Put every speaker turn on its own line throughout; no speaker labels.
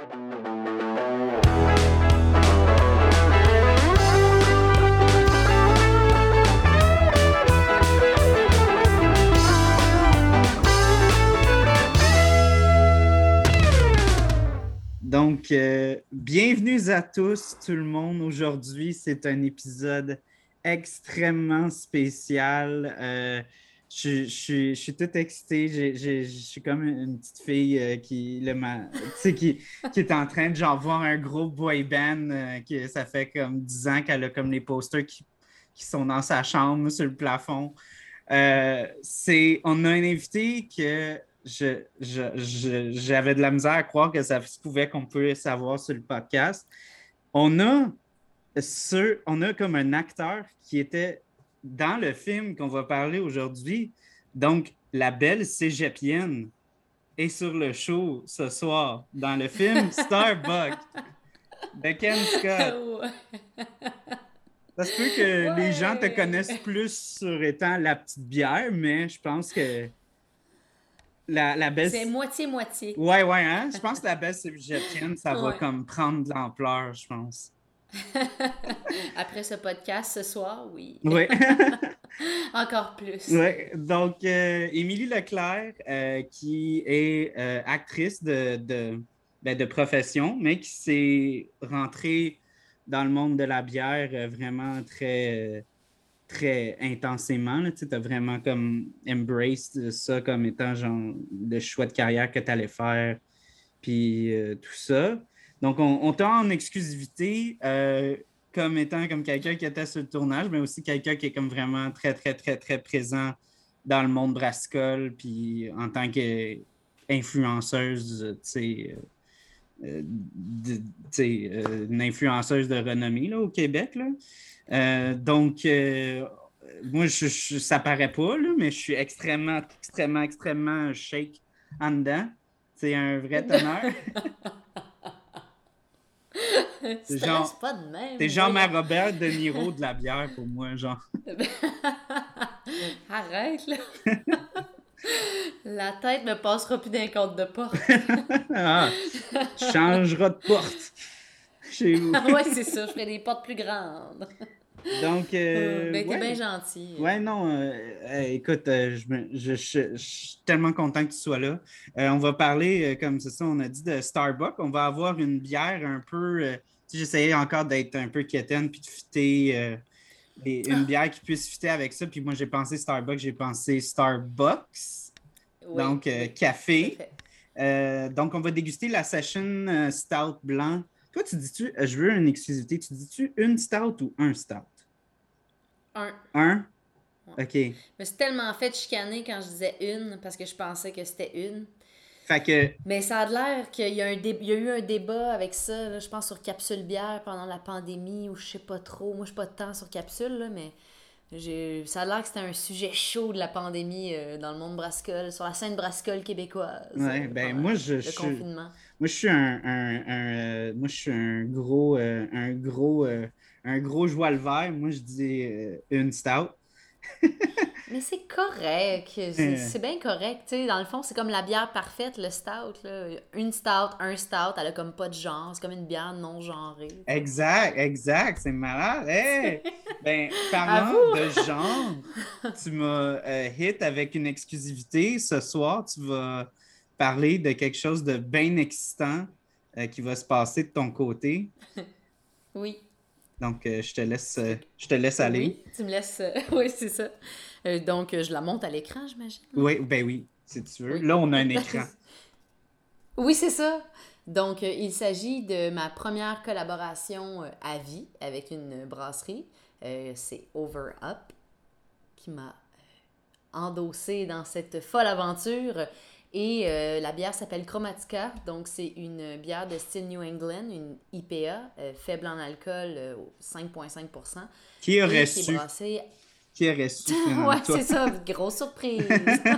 Donc, euh, bienvenue à tous, tout le monde. Aujourd'hui, c'est un épisode extrêmement spécial. Euh, je, suis tout excité. Je suis comme une petite fille euh, qui, le, qui, qui est en train de genre, voir un gros boy band. qui, ça fait comme 10 ans qu'elle a comme les posters qui, qui, sont dans sa chambre sur le plafond. c'est, on a un invité que j'avais je, de la misère à croire que ça se pouvait qu'on peut savoir sur le podcast. On a, ce, on a comme un acteur qui était dans le film qu'on va parler aujourd'hui. Donc, la belle cégepienne est sur le show ce soir dans le film Starbuck de Ken Scott. Ça se peut que les gens te connaissent plus sur étant la petite bière, mais je pense que la, belle...
C'est moitié-moitié.
Ouais, ouais, hein? Je pense que la belle cégeptienne, ça va comme prendre de l'ampleur, je pense.
Après ce podcast ce soir, oui.
Oui.
Encore plus.
Oui. Donc, euh, Émilie Leclerc, euh, qui est euh, actrice de, de, ben, de, profession, mais qui s'est rentrée dans le monde de la bière vraiment très très intensément. Tu as vraiment comme embraced ça comme étant genre le choix de carrière que tu allais faire, puis tout ça. Donc, on, t'a en exclusivité euh, comme étant comme quelqu'un qui était sur le tournage, mais aussi quelqu'un qui est comme vraiment très, très, très, très présent dans le monde brassicole, puis en tant qu'influenceuse, tu sais, euh, une influenceuse de renommée là, au Québec. Là. Euh, donc, euh, moi, je, ça paraît pas, mais je suis extrêmement, extrêmement, extrêmement shake en dedans. C'est un vrai teneur.
c'est genre, pas de même.
C'est genre ma Robert De Niro de la bière pour moi, genre.
Arrête, là. La tête me passera plus d'un compte de porte.
ah, changera de porte chez vous.
ouais, c'est ça, je ferai des portes plus grandes.
Donc. Euh,
ben, t'es bien gentil.
Ouais, non. Euh, écoute, euh, je, suis tellement content que tu sois là. on va parler, comme c'est ça, on a dit de Starbucks. On va avoir une bière un peu. tu j'essayais encore d'être un peu quétaine puis de fitter une ah. bière qui puisse fitter avec ça. Puis moi, j'ai pensé Starbucks, j'ai pensé Starbucks. donc, café. donc, on va déguster la Session Stout blanc toi, tu dis-tu, je veux une exclusivité, tu dis-tu une stout ou un stout?
Un.
Un? OK.
Mais c'est tellement fait chicaner quand je disais une parce que je pensais que c'était une.
Fait que...
Mais ça a l'air qu'il y, a eu un débat avec ça, je pense, sur capsule bière pendant la pandémie ou je sais pas trop. Moi, je suis pas de temps sur capsule, là, mais ça a l'air que c'était un sujet chaud de la pandémie euh, dans le monde brassicole, sur la scène brassicole québécoise.
Ouais, ben moi, je, le confinement. Moi, je suis un, un, euh, moi, je suis un gros, euh, un gros, un gros joie le vert. Moi, je dis une stout.
Mais c'est correct. Euh. C'est bien correct. sais dans le fond, c'est comme la bière parfaite, le stout. Là. Une stout, un stout, elle a comme pas de genre. C'est comme une bière non genrée.
Exact, exact. C'est malade. Hey! ben, parlant de genre, tu m'as euh, hit avec une exclusivité. Ce soir, tu vas parler de quelque chose de bien excitant euh, qui va se passer de ton côté.
oui.
Donc, je te laisse, je te laisse aller.
Oui, tu me laisses. oui, c'est ça. Euh, donc, je la monte à l'écran, j'imagine?
Oui, ben oui, si tu veux. Là, on a un écran.
oui, c'est ça. Donc, euh, il s'agit de ma première collaboration euh, à vie avec une brasserie. c'est Over Up qui m'a endossé dans cette folle aventure. Et la bière s'appelle Chromatica. Donc, c'est une bière de style New England, une IPA, faible en alcool, 5,5
Qui aurait su? qui
ouais, c'est ça, grosse surprise.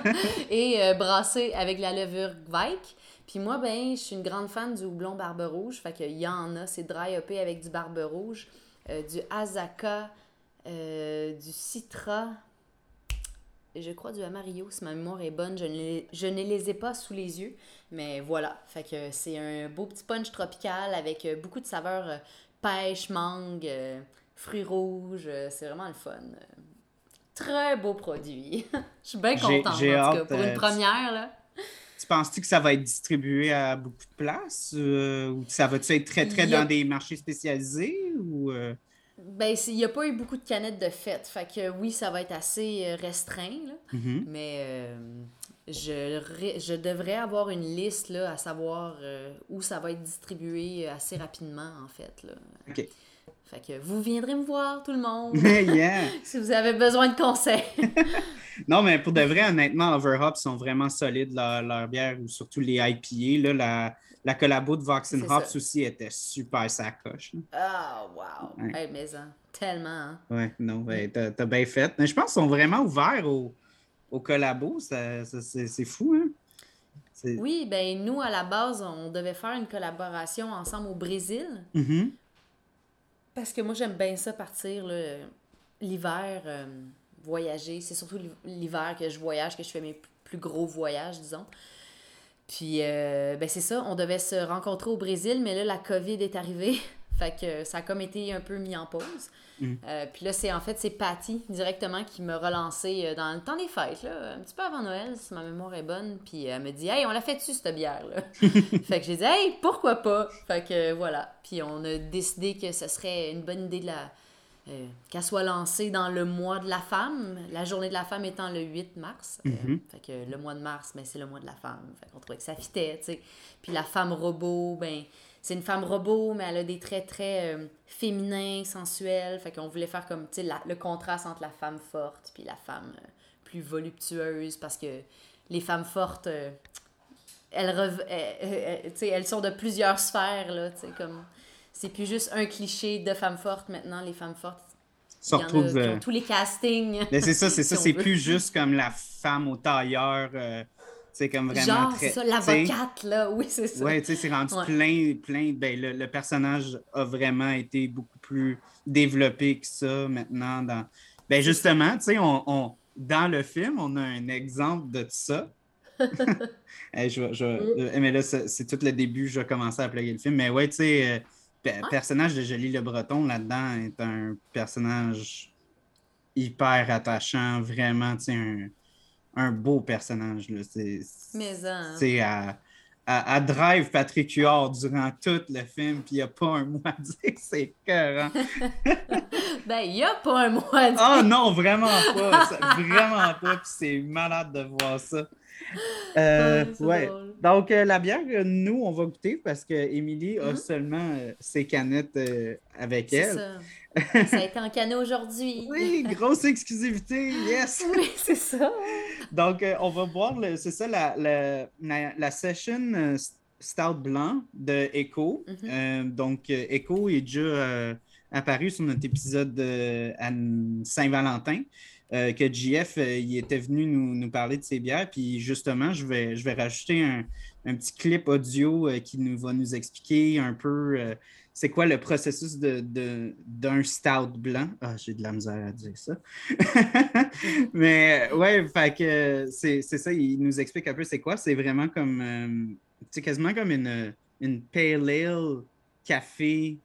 et euh, brassé avec la levure Gweik. Puis moi, ben, je suis une grande fan du houblon barbe rouge. Fait qu'il y en a, c'est dry hoppé avec du barbe rouge, euh, du Azaka, euh, du Citra. Je crois, du Amarillo, si ma mémoire est bonne. Je ne, les, je ne les ai pas sous les yeux, mais voilà. Fait que c'est un beau petit punch tropical avec euh, beaucoup de saveurs euh, pêche, mangue, euh, fruits rouges. c'est vraiment le fun. Très beau produit. je suis bien contente, en tout cas, pour une première, là.
Tu penses-tu que ça va être distribué à beaucoup de places? ou ça va-tu être très, très dans des marchés spécialisés? Ou,
ben, il n'y a pas eu beaucoup de canettes de fête. Fait que oui, ça va être assez euh, restreint. Là.
Mm-hmm.
Mais euh, je, je devrais avoir une liste là, à savoir euh, où ça va être distribué assez rapidement, en fait. Là.
OK.
Fait que vous viendrez me voir, tout le monde.
yeah.
si vous avez besoin de conseils.
non, mais pour de vrai, honnêtement, Overhop sont vraiment solides, leur, leur bière, ou surtout les IPA. Là, la, la collabo de Vox and Hops aussi était super sacoche.
Ah, wow! mais ça, tellement. Hein.
Ouais, non, t'as bien fait. Mais je pense qu'ils sont vraiment ouverts au, au collabo. C'est fou, hein?
Oui, ben nous, à la base, on devait faire une collaboration ensemble au Brésil.
Mm-hmm.
Parce que moi, j'aime bien ça partir l'hiver, euh, voyager. C'est surtout l'hiver que je voyage, que je fais mes plus gros voyages, disons. Puis, euh, ben c'est ça, on devait se rencontrer au Brésil, mais là, la COVID est arrivée. fait que ça a comme été un peu mis en pause.
Mm.
Euh, puis là, c'est en fait, c'est Patty directement qui m'a relancé euh, dans le temps des fêtes, là, un petit peu avant Noël, si ma mémoire est bonne. Puis elle me dit, hey, on l'a fait dessus, cette bière-là. fait que j'ai dit, hey, pourquoi pas? Fait que voilà. Puis on a décidé que ce serait une bonne idée de la euh, qu'elle soit lancée dans le mois de la femme, la journée de la femme étant le 8 mars. Euh,
mhm.
fait que le mois de mars, ben, c'est le mois de la femme. Fait qu'on trouvait que ça fitait, tu sais. Puis la femme robot, ben, c'est une femme robot, mais elle a des traits très euh, féminins, sensuels. Fait qu'on voulait faire comme, tu sais, le contraste entre la femme forte puis la femme plus voluptueuse parce que les femmes fortes, elles, elles sont de plusieurs sphères, là, tu sais, comme c'est plus juste un cliché de femme forte maintenant. Les femmes fortes,
se retrouvent.
Euh, tous les castings.
Mais c'est ça, c'est ça. c'est plus juste comme la femme au tailleur. c'est euh, comme vraiment
Genre, c'est ça, l'avocate, là, oui, c'est ça.
Oui, tu sais, c'est rendu plein, plein. Ben, le, personnage a vraiment été beaucoup plus développé que ça maintenant. Dans... Ben, justement, tu sais, on, on, dans le film, on a un exemple de ça. je, je, mm. Mais là, c'est tout le début, je vais commencer à plugger le film. Mais ouais, tu sais, euh, le personnage de Jolie Le Breton là-dedans est un personnage hyper attachant, vraiment, tu un, un beau personnage.
C'est
à, à, drive Patrick Huard durant tout le film, puis il n'y a pas un mot à dire, c'est cœur.
ben, il n'y a pas un mot à dire.
Ah non, vraiment pas. vraiment pas, puis c'est malade de voir ça. Euh, ouais. Donc, euh, la bière, nous, on va goûter parce que Émilie a mm-hmm. seulement euh, ses canettes avec elle.
Ça. ça a été en canot aujourd'hui.
oui, grosse exclusivité, yes!
Oui, c'est ça.
Donc, on va boire, c'est ça, la, la, la, session Stout Blanc de Echo. Mm-hmm. donc, Echo est déjà apparu sur notre épisode à Saint-Valentin. Euh, que JF euh, était venu nous, parler de ses bières. Puis justement, je vais, je vais rajouter un, petit clip audio euh, qui nous va nous expliquer un peu c'est quoi le processus d'un de, stout blanc. Ah, j'ai de la misère à dire ça. Mais ouais, fait que c'est ça, il nous explique un peu c'est quoi. C'est vraiment comme, c'est quasiment comme une, une pale ale café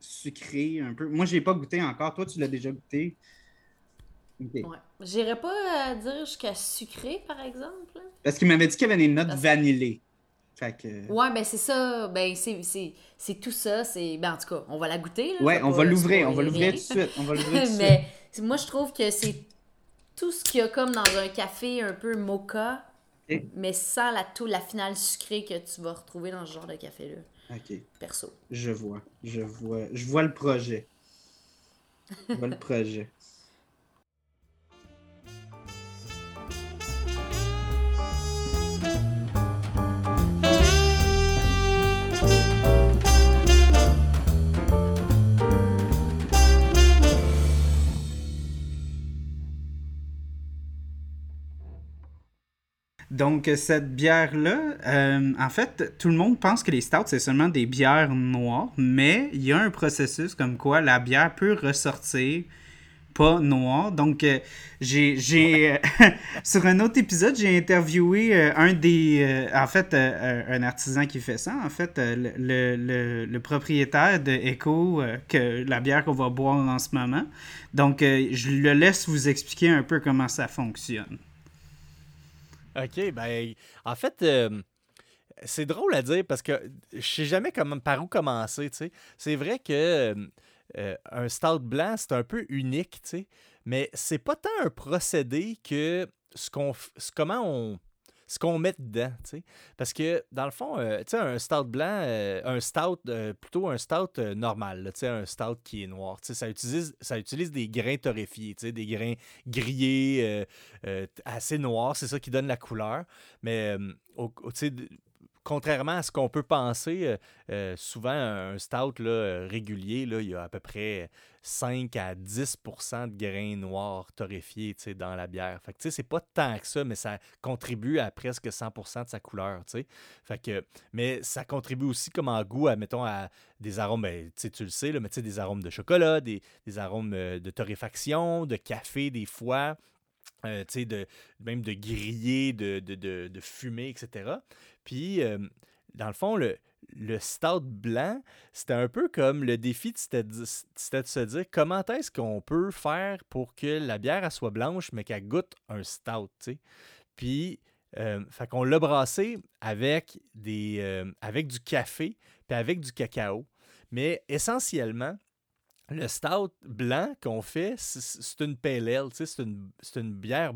sucré un peu. Moi, je n'ai pas goûté encore. Toi, tu l'as déjà goûté?
Okay. Ouais. J'irais pas dire jusqu'à sucré, par exemple.
Parce qu'il m'avait dit qu'il y avait des notes vanillées. Fait que...
Ouais, ben c'est ça. Ben c'est tout ça. C'est... Ben en tout cas, on va la goûter. Là,
ouais, on va l'ouvrir. On va l'ouvrir tout de suite. On va l'ouvrir tout de
Mais moi, je trouve que c'est tout ce qu'il y a comme dans un café un peu mocha, mais sans la, tout, la finale sucrée que tu vas retrouver dans ce genre de café-là.
OK.
Perso.
Je vois. Je vois. Je vois le projet. Je vois le projet. Donc, cette bière-là, euh, en fait, tout le monde pense que les stouts, c'est seulement des bières noires, mais il y a un processus comme quoi la bière peut ressortir pas noir. Donc, euh, j'ai, euh, sur un autre épisode, j'ai interviewé un des, en fait, un artisan qui fait ça, en fait, le, le, propriétaire de Echo, que la bière qu'on va boire en ce moment. Donc, je le laisse vous expliquer un peu comment ça fonctionne.
OK, ben, en fait, c'est drôle à dire parce que je sais jamais comment, par où commencer, tu sais. C'est vrai que euh, un stout blanc, c'est un peu unique, tu sais. Mais c'est pas tant un procédé que ce qu'on comment on ce qu'on met dedans, tu sais. Parce que, dans le fond, euh, tu sais, un stout blanc, euh, un stout, plutôt un stout normal, tu sais, un stout qui est noir, ça utilise, ça utilise des grains torréfiés, tu sais, des grains grillés, assez noirs, c'est ça qui donne la couleur. Mais, tu sais, contrairement à ce qu'on peut penser, euh, euh, souvent un stout là, euh, régulier, là, il y a à peu près 5 à 10% de grains noirs torréfiés dans la bière. Fait que c'est pas tant que ça, mais ça contribue à presque 100% de sa couleur. Fait que, mais ça contribue aussi comme en goût à, mettons, à des arômes, ben, tu le sais, là, mais des arômes de chocolat, des, des arômes de torréfaction, de café des fois. De, même de griller, de, de, de, fumer, etc. Puis, dans le fond, le, stout blanc, c'était un peu comme le défi, c'était de, se dire comment est-ce qu'on peut faire pour que la bière soit blanche, mais qu'elle goûte un stout, sais. Puis, euh, fait qu'on l'a brassé avec, des, avec du café, puis avec du cacao. Mais essentiellement, le stout blanc qu'on fait, c'est une pale ale, c'est une, une, bière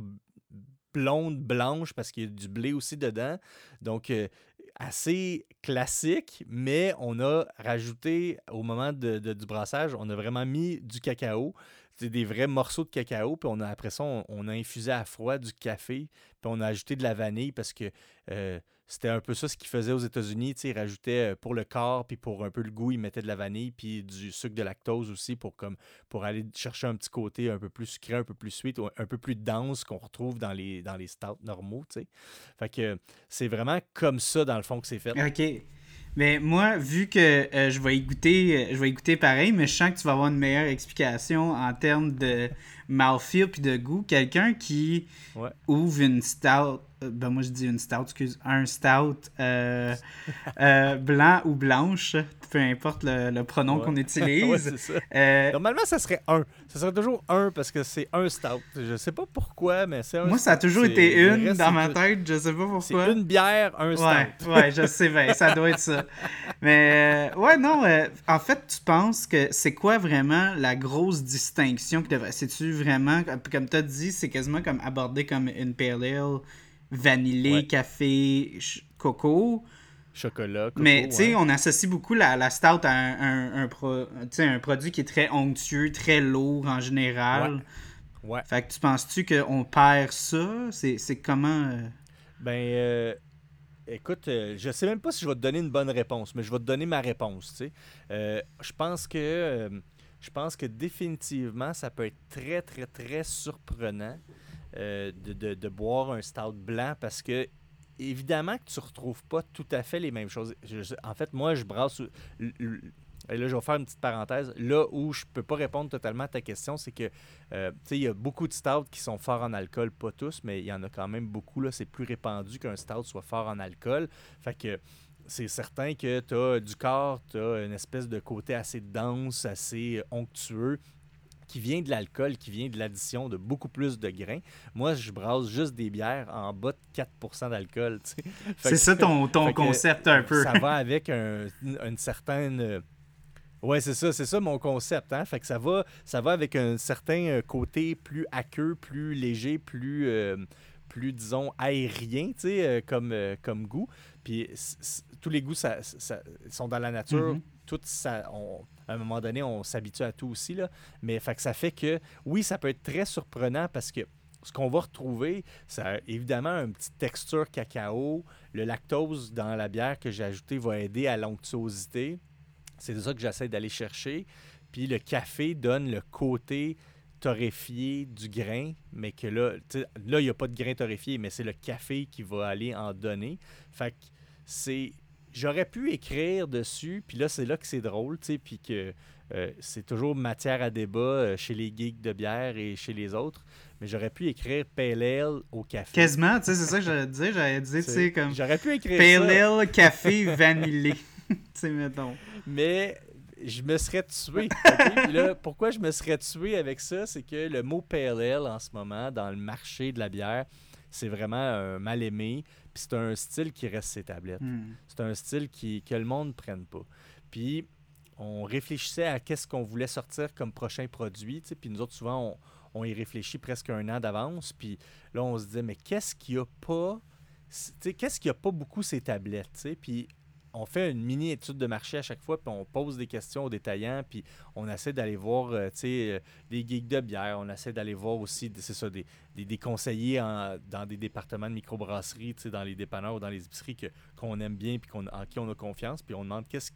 blonde, blanche, parce qu'il y a du blé aussi dedans. Donc, euh, assez classique, mais on a rajouté, au moment du brassage, on a vraiment mis du cacao, des vrais morceaux de cacao, puis on a, après ça, on, a infusé à froid du café, puis on a ajouté de la vanille parce que... Euh, c'était un peu ça ce qu'ils faisaient aux États-Unis. Ils rajoutaient euh, pour le corps, puis pour un peu le goût, ils mettaient de la vanille, puis du sucre de lactose aussi pour, comme, pour aller chercher un petit côté un peu plus sucré, un peu plus sweet, un peu plus dense qu'on retrouve dans les, dans les stouts normaux. Fait que c'est vraiment comme ça, dans le fond, que c'est fait.
OK. Mais moi, vu que euh, je vais y goûter, euh, je vais y pareil, mais je sens que tu vas avoir une meilleure explication en termes de mouthfeel puis de goût. Quelqu'un qui ouvre une stout ben moi je dis une stout, excuse, un stout euh, euh, blanc ou blanche, peu importe le, pronom qu'on utilise.
Normalement, ça serait un. Ça serait toujours un parce que c'est un stout. Je sais pas pourquoi, mais c'est un.
Moi, ça a toujours été une dans ma tête, je sais pas pourquoi.
C'est une bière, un
stout. Ouais, je sais bien, ça doit être ça. Mais ouais, non, en fait, tu penses que c'est quoi vraiment la grosse distinction que C'est-tu vraiment, comme tu as dit, c'est quasiment comme abordé comme une pale ale vanillé, café, coco.
Chocolat, coco,
Mais tu sais, on associe beaucoup la, la stout à un, un, un, produit qui est très onctueux, très lourd en général. Ouais. Fait que tu penses-tu qu'on perd ça? C'est comment... Euh?
Ben, euh, écoute, euh, je sais même pas si je vais te donner une bonne réponse, mais je vais te donner ma réponse, tu sais. je pense que... je pense que définitivement, ça peut être très, très, très surprenant euh, de, boire un stout blanc parce que évidemment que tu retrouves pas tout à fait les mêmes choses. en fait, moi, je brasse. Et là, je vais faire une petite parenthèse. Là où je peux pas répondre totalement à ta question, c'est que, euh, tu sais, il y a beaucoup de stouts qui sont forts en alcool, pas tous, mais il y en a quand même beaucoup. Là, c'est plus répandu qu'un stout soit fort en alcool. Fait que c'est certain que tu as du corps, tu as une espèce de côté assez dense, assez onctueux qui vient de l'alcool, qui vient de l'addition de beaucoup plus de grains. Moi, je brasse juste des bières en bas de 4% d'alcool.
C'est ça ton, ton concept un peu.
Ça va avec une certaine... Ouais, c'est ça, c'est ça mon concept. Hein? Fait que ça va, ça va avec un certain euh, côté plus aqueux, plus léger, plus, euh, plus disons, aérien, euh, comme, comme goût. Puis tous les goûts ça, sont dans la nature. Mm-hmm. Tout ça, à un moment donné, on s'habitue à tout aussi. Là. Mais fait que ça fait que, oui, ça peut être très surprenant parce que ce qu'on va retrouver, c'est évidemment une petite texture cacao. Le lactose dans la bière que j'ai ajouté va aider à l'onctuosité. C'est ça que j'essaie d'aller chercher. Puis le café donne le côté torréfié du grain, mais que là, là, il n'y a pas de grain torréfié, mais c'est le café qui va aller en donner. Fait que c'est j'aurais pu écrire dessus, puis là, c'est là que c'est drôle, tu sais, puis que euh, c'est toujours matière à débat euh, chez les geeks de bière et chez les autres. Mais j'aurais pu écrire Pale Ale au café.
Quasiment, tu sais, c'est ça que j'allais dire. J'allais dire, tu sais, comme.
J'aurais pu écrire
Pale Ale, café, vanillé. tu sais, mettons.
Mais je me serais tué. Puis là, pourquoi je me serais tué avec ça, c'est que le mot Pale Ale en ce moment, dans le marché de la bière, c'est vraiment un mal aimé. C'est un style qui reste ses tablettes.
Hmm.
C'est un style qui, que le monde ne prenne pas. Puis on réfléchissait à qu'est-ce qu'on voulait sortir comme prochain produit. Puis nous autres, souvent, on, on y réfléchit presque un an d'avance. Puis là, on se disait, mais qu'est-ce qu'il n'y a pas? Qu'est-ce qu'il n'y a pas beaucoup ces tablettes? Puis on fait une mini étude de marché à chaque fois, puis on pose des questions aux détaillants, puis on essaie d'aller voir euh, euh, des geeks de bière, on essaie d'aller voir aussi, c'est ça, des, des, conseillers dans des départements de microbrasserie, dans les dépanneurs ou dans les épiceries qu'on aime bien, puis qu'on, en qui on a confiance, puis on demande qu'est-ce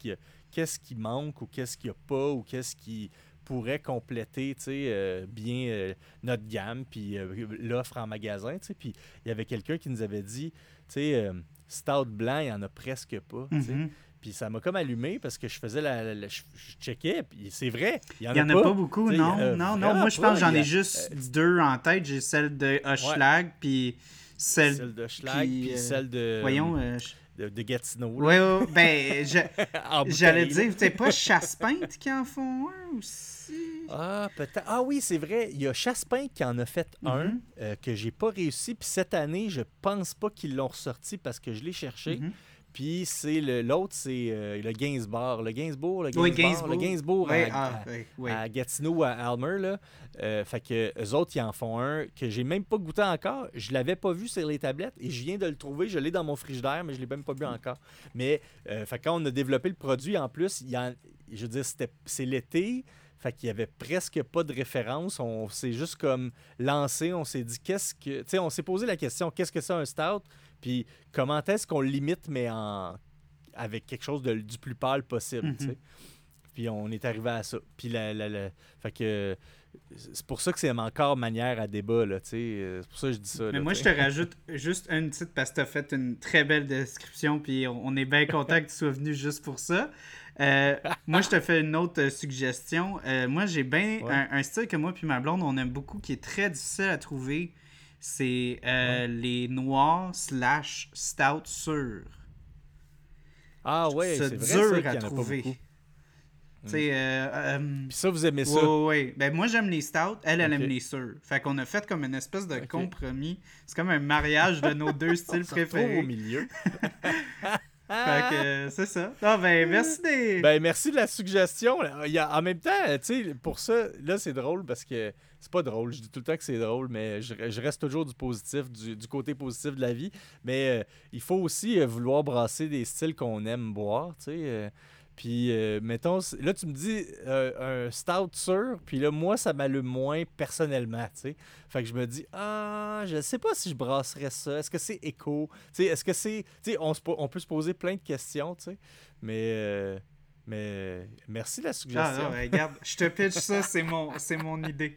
qui, manque ou qu'est-ce qu'il n'y a pas ou qu'est-ce qui pourrait compléter euh, bien notre gamme, puis l'offre en magasin. Puis il y avait quelqu'un qui nous avait dit, tu sais, Stout blanc, il n'y en a presque pas.
Mhm.
Puis ça m'a comme allumé parce que je faisais la. la- la- je, je checkais, puis c'est vrai. Il
n'y en a pas beaucoup, non.
euh,
non, non. Moi, je pense que j'en ai juste
euh,
deux en tête. J'ai celle de Hochelag, puis celle.
Celle de Schlag,
puis,
puis
euh,
celle de,
Voyons. euh, je-
de, de Gatineau. là,
Ouais, ouais, ben, j'allais dire, c'est pas Chasse-Peinte qui en font un aussi?
Ah, peut-être. Ah oui, c'est vrai. Il y a Chaspin qui en a fait un
Mhm.
euh, que j'ai pas réussi. Puis cette année, je pense pas qu'ils l'ont ressorti parce que je l'ai cherché.
Mhm.
Puis c'est le- l'autre, c'est euh, le Gainsbourg. Le Gainsbourg, le Gainsbourg,
Oui,
le
Gainsbourg.
Gainsbourg
Ouais,
à,
ah, ouais.
à Gatineau, à Almer. Là. Euh, fait que eux autres, ils en font un que j'ai même pas goûté encore. Je l'avais pas vu sur les tablettes et je viens de le trouver. Je l'ai dans mon frigidaire, mais je l'ai même pas bu encore. Mais euh, fait quand on a développé le produit, en plus, il en- je veux dire, c'était- c'est l'été. Fait qu'il y avait presque pas de référence. On s'est juste comme lancé. On s'est dit qu'est-ce que. Tu sais, on s'est posé la question qu'est-ce que c'est un stout? Puis comment est-ce qu'on limite, mais en avec quelque chose de, du plus pâle possible. tu sais?
Mhm.
Puis on est arrivé à ça. Puis la, la- la- fait que c'est pour ça que c'est encore manière à débat, là, tu sais. Euh, C'est pour ça que je dis ça.
Mais
là,
moi, je te rajoute juste une petite parce que tu as fait une très belle description, puis on est bien content que tu sois venu juste pour ça. Euh, moi, je te fais une autre suggestion. Euh, moi, j'ai bien
Ouais.
un, un style que moi puis ma blonde, on aime beaucoup, qui est très difficile à trouver. C'est euh, les noirs slash stout sûrs.
Ah ouais,
C'est
vrai
dur à trouver. Tu sais, euh, euh,
ça, vous aimez ça?
Ouais. Ben, moi, j'aime les stouts. Elle, elle aime les sûrs. Fait qu'on a fait comme une espèce de compromis. C'est comme un mariage de nos deux styles préférés.
au milieu.
Fait que c'est ça. Non, ben, merci des.
Ben, merci de la suggestion. Il y a- en même temps, tu sais, pour ça, là, c'est drôle parce que c'est pas drôle. Je dis tout le temps que c'est drôle, mais je, je reste toujours du positif, du, du côté positif de la vie. Mais euh, il faut aussi euh, vouloir brasser des styles qu'on aime boire, tu sais. euh. puis, mettons, là, tu me dis un stout sûr, puis là, moi, ça m'allume moins personnellement, tu sais. Fait que je me dis, ah, je sais pas si je brasserais ça. Est-ce que c'est éco? Tu sais, est-ce que c'est. Tu sais, on, on peut se poser plein de questions, tu sais. Mais. mais merci de la
Ah,
suggestion.
non, regarde, je te pitch ça, c'est mon, c'est mon idée.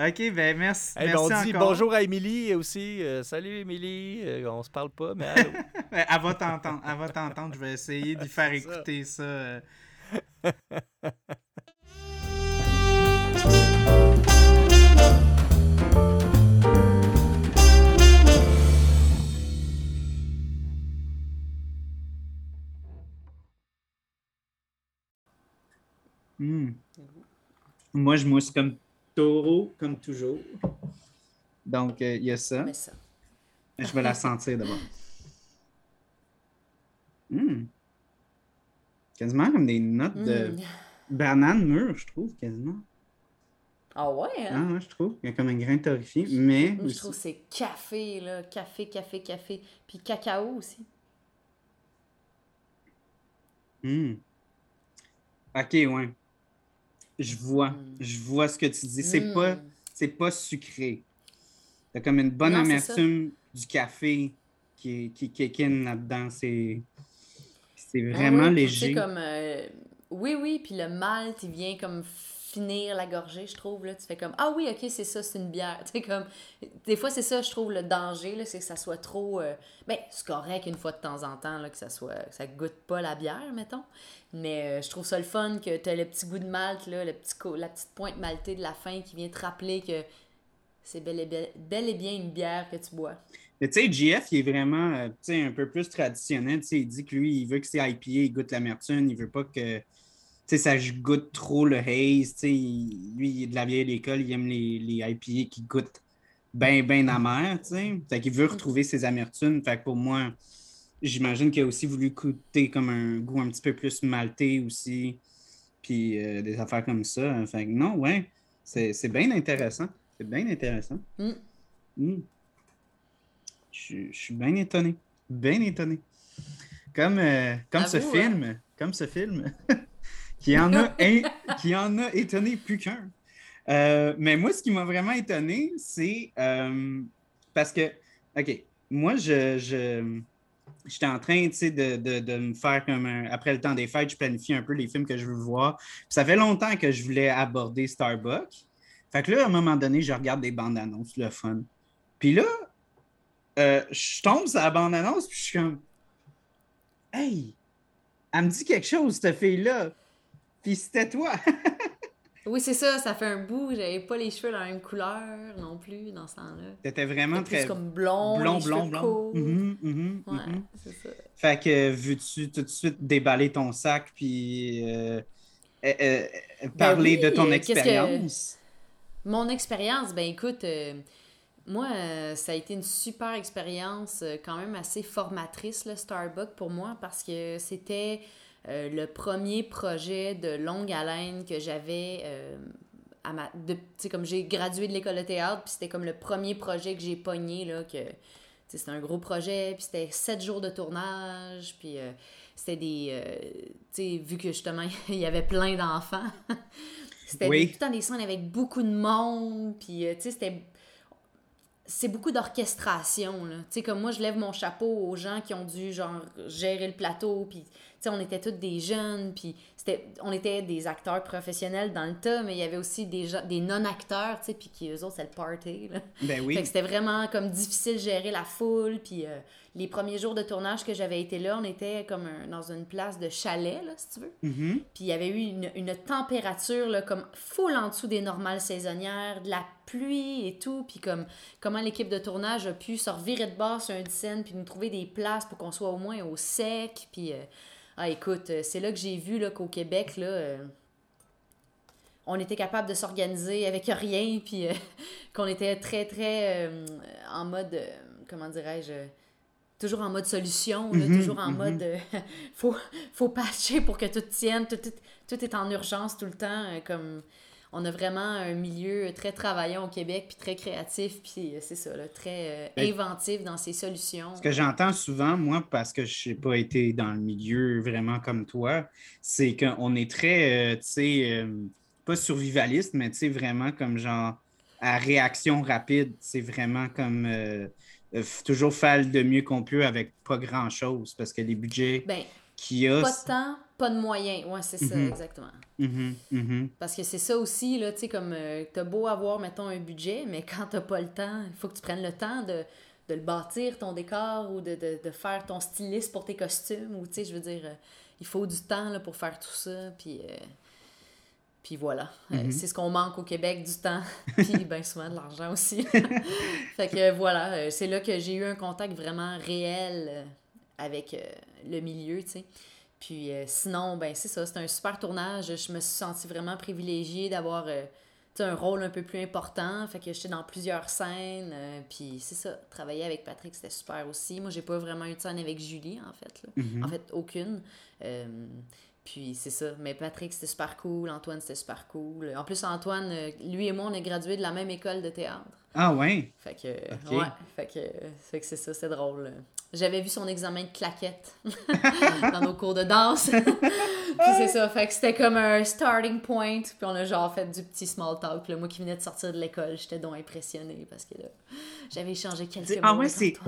Ok, ben, merci.
Eh ben,
merci
on dit
encore.
bonjour à Émilie aussi. Euh, salut Émilie. Euh, on se parle pas, mais allô.
Ben, Elle va t'entendre. Elle va t'entendre. Je vais essayer d'y faire écouter ça. euh. Hmm. Moi, je mousse comme taureau, comme toujours. Donc, euh, il y a ça.
Mais ça.
Je vais la sentir d'abord. Hmm. Quasiment comme des notes de
Mm.
banane mûre, je trouve, quasiment.
Ah ouais,
Ah,
hein?
ouais, je trouve. Il y a comme un grain torréfié, mais.
Moi, je
aussi-
trouve que c'est café, là. Café, café, café. Puis cacao aussi.
Hmm. Ok, ouais. Je vois.
Mm.
Je vois ce que tu dis. C'est
Mm.
pas, c'est pas sucré. T'as comme une bonne
Non,
amertume du café qui, qui kick in là-dedans. C'est, c'est
Ah
vraiment léger.
comme, euh, Oui, oui, puis le malt, il vient comme finir la gorgée, je trouve. Là. Tu fais comme Ah oui, ok, c'est ça, c'est une bière. Tu sais, comme. Des fois, c'est ça, je trouve, le danger, c'est que ça soit trop. Euh, ben, c'est correct une fois de temps en temps, là, que ça soit. que ça goûte pas la bière, mettons. Mais euh, je trouve ça le fun que tu as le petit goût de malt, là, le petit la petite pointe maltée de la fin qui vient te rappeler que c'est bel, bel et bien une bière que tu bois.
Mais tu sais, GF, il est vraiment euh, un peu plus traditionnel. il dit que lui, il veut que c'est IPA, il goûte l'amertume, il veut pas que ça goûte trop le haze. Il, lui, il est de la vieille école, il aime les, les IPA qui goûtent bien, bien amer. Fait qu'il veut mm. retrouver ses amertumes. Fait que pour moi, j'imagine qu'il a aussi voulu goûter comme un goût un petit peu plus maltais aussi. Puis euh, des affaires comme ça. Fait que non, ouais, c'est bien intéressant. C'est bien intéressant. Mm. Mm. Je, suis bien étonné. Bien étonné. Comme, euh, comme ce hein? film. Comme ce film. qui, en a qui en a étonné plus qu'un. Euh, mais moi, ce qui m'a vraiment étonné, c'est euh, parce que, OK, moi, je, j'étais en train de, de, de, me faire comme après le temps des fêtes, je planifie un peu les films que je veux voir. ça fait longtemps que je voulais aborder Starbucks. Fait que là, à un moment donné, je regarde des bandes annonces, le fun. Puis là, euh, je tombe sur la bande annonce, puis je suis comme Hey, elle me dit quelque chose, cette fille-là. Puis c'était toi.
oui, c'est ça, ça fait un bout. J'avais pas les cheveux dans la même couleur non plus dans ce temps-là.
T'étais vraiment très.
comme blond, blond, blond, blond.
Mm-hmm,
ouais, mm-hmm. c'est ça.
Fait que veux-tu tout de suite déballer ton sac puis euh, euh, euh ben parler de ton expérience?
Mon expérience, ben écoute. Moi, ça a été une super expérience, quand même assez formatrice, le Starbucks, pour moi, parce que c'était euh, le premier projet de longue haleine que j'avais euh, à ma. comme j'ai gradué de l'école de théâtre, puis c'était comme le premier projet que j'ai pogné, là, que. C'était un gros projet, puis c'était sept jours de tournage, puis euh, c'était des... tu sais, vu que justement, il y avait plein d'enfants, c'était tout le temps des scènes avec beaucoup de monde, puis tu sais, c'était c'est beaucoup d'orchestration. Tu sais, comme moi, je lève mon chapeau aux gens qui ont dû, genre, gérer le plateau, puis on était tous des jeunes, puis c'était, on était des acteurs professionnels dans le tas, mais il y avait aussi des, des non-acteurs, puis qui, eux autres, c'est le party, là.
Ben oui.
c'était vraiment comme difficile de gérer la foule, puis euh, les premiers jours de tournage que j'avais été là, on était comme dans une place de chalet, là, si tu veux.
Mm-hmm.
Puis il y avait eu une, une température, là, comme full en dessous des normales saisonnières, de la pluie et tout, puis comme comment l'équipe de tournage a pu se revirer de base sur un scène, puis nous trouver des places pour qu'on soit au moins au sec, puis... Euh, ah, écoute, euh, c'est là que j'ai vu qu'au Québec, là, euh, on était capable de s'organiser avec rien, puis euh, qu'on était très, très en mode, comment dirais-je, toujours en mode solution, mhm, toujours en mhm. mode faut, faut patcher pour que tout tienne, tout, tout, est en urgence tout le temps, comme on a vraiment un milieu très travaillant au Québec, puis très créatif, puis euh, c'est ça, très euh, inventif dans ses solutions.
Ce que j'entends souvent, moi, parce que je n'ai pas été dans le milieu vraiment comme toi, c'est qu'on est très, euh, tu sais, pas survivaliste, mais tu sais, vraiment comme genre à réaction rapide. C'est vraiment comme toujours faire de mieux qu'on peut avec pas grand-chose, parce que les budgets
ben,
qu'il y a...
Pas de temps, pas de moyens. Ouais, c'est ça, mhm. exactement.
Mhm, mhm.
Parce que c'est ça aussi, là, tu sais, comme euh, t'as beau avoir, mettons, un budget, mais quand t'as pas le temps, il faut que tu prennes le temps de, le bâtir, ton décor, ou de, faire ton styliste pour tes costumes, ou tu sais, je veux dire, euh, il faut du temps là, pour faire tout ça, puis... Euh, puis voilà, c'est ce qu'on manque au Québec, du temps, puis bien souvent de l'argent aussi. fait que voilà, c'est là que j'ai eu un contact vraiment réel avec le milieu, tu sais. Puis euh, sinon, ben c'est ça, c'est un super tournage. Je me suis sentie vraiment privilégiée d'avoir euh, un rôle un peu plus important. Fait que j'étais dans plusieurs scènes. Euh, puis c'est ça, travailler avec Patrick, c'était super aussi. Moi, j'ai pas vraiment eu de scène avec Julie, en fait.
Mm-hmm.
En fait, aucune. puis c'est ça. Mais Patrick, c'était super cool. Antoine, c'était super cool. En plus, Antoine, lui et moi, on est gradués de la même école de théâtre.
Ah ouais?
Fait que, ouais, fait que, fait que c'est ça, c'est drôle. J'avais vu son examen de claquette dans nos cours de danse. puis c'est ça, fait que c'était comme un starting point. Puis on a genre fait du petit small talk. Là. Moi qui venais de sortir de l'école, j'étais donc impressionnée parce que là, j'avais échangé quelques mots.
Ah ouais, c'est.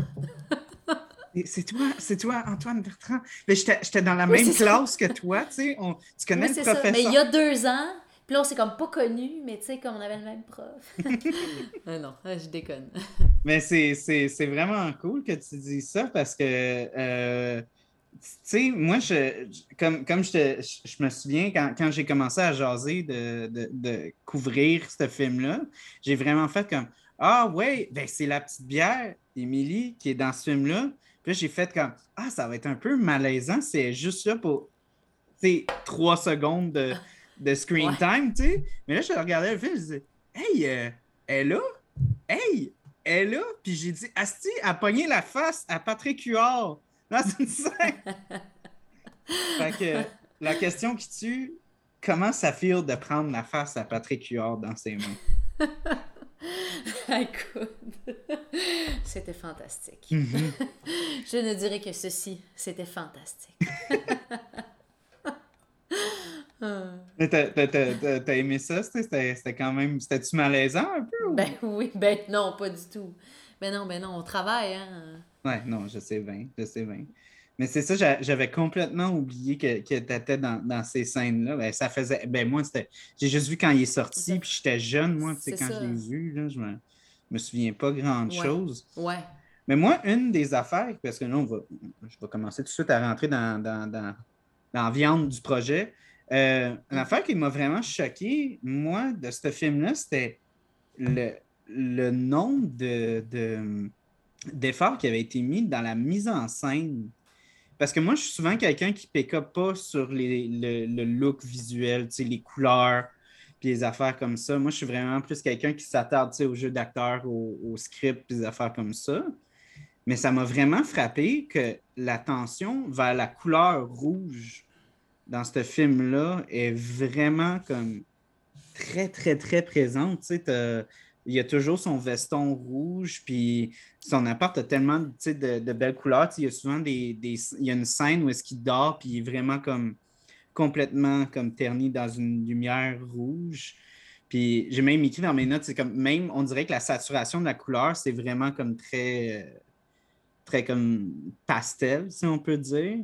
C'est toi, c'est toi, Antoine Bertrand. Mais j'étais dans la même classe que toi, tu sais. tu connais le professeur.
Mais il y a deux ans, Puis là, on s'est comme pas connus, mais tu sais, comme on avait le même prof. ah non, je déconne.
mais c'est vraiment cool que tu dis ça parce que, euh, tu sais, moi, je, comme, comme je, te, je me souviens, quand, quand j'ai commencé à jaser de, de, de couvrir ce film-là, j'ai vraiment fait comme Ah, ouais, ben, c'est la petite bière, Émilie, qui est dans ce film-là. Puis j'ai fait comme Ah, ça va être un peu malaisant, c'est juste là pour trois secondes de, de screen time, tu sais. Mais là, je regardais le film, je disais Hey, euh, elle est là? Hey, elle est là? Puis j'ai dit Asti a pogné la face à Patrick Huard dans une scène. fait que la question qui tue, comment ça fait de prendre la face à Patrick Huard dans ses mains?
Écoute, c'était fantastique.
Mhm.
Je ne dirais que ceci, c'était fantastique.
Mais t'as aimé ça? C'était quand même. C'était-tu malaisant un peu?
Ben oui, ben non, pas du tout. Ben non, ben non, on travaille, hein.
Ouais, non, je sais bien, je sais bien. Mais c'est ça, j'avais complètement oublié que, que tu étais dans, dans, ces scènes-là. Ben, ça faisait. Ben moi, c'était. J'ai juste vu quand il est sorti, puis j'étais jeune, moi, tu sais, quand je l'ai vu, là, je me, me souviens pas grand-chose.
Ouais.
Mais moi, une des affaires, parce que là, on va, je vais commencer tout de suite à rentrer dans, dans, dans, dans la viande du projet. Euh, une affaire qui m'a vraiment choqué, moi, de ce film-là, c'était le, nombre de, d'efforts qui avaient été mis dans la mise en scène. Parce que moi, je suis souvent quelqu'un qui ne pas sur le, look visuel, les couleurs, puis les affaires comme ça. Moi, je suis vraiment plus quelqu'un qui s'attarde au jeu d'acteur, au, au, script, puis des affaires comme ça. Mais ça m'a vraiment frappé que l'attention vers la couleur rouge dans ce film-là est vraiment comme très, très, très présente. Tu sais, il y a toujours son veston rouge, puis son appart a tellement de, belles couleurs. il y a souvent des, Il y a une scène où est-ce qu'il dort, puis il est vraiment comme complètement comme terni dans une lumière rouge. Puis j'ai même écrit dans mes notes, c'est comme même, on dirait que la saturation de la couleur, c'est vraiment comme très, très comme pastel, si on peut dire.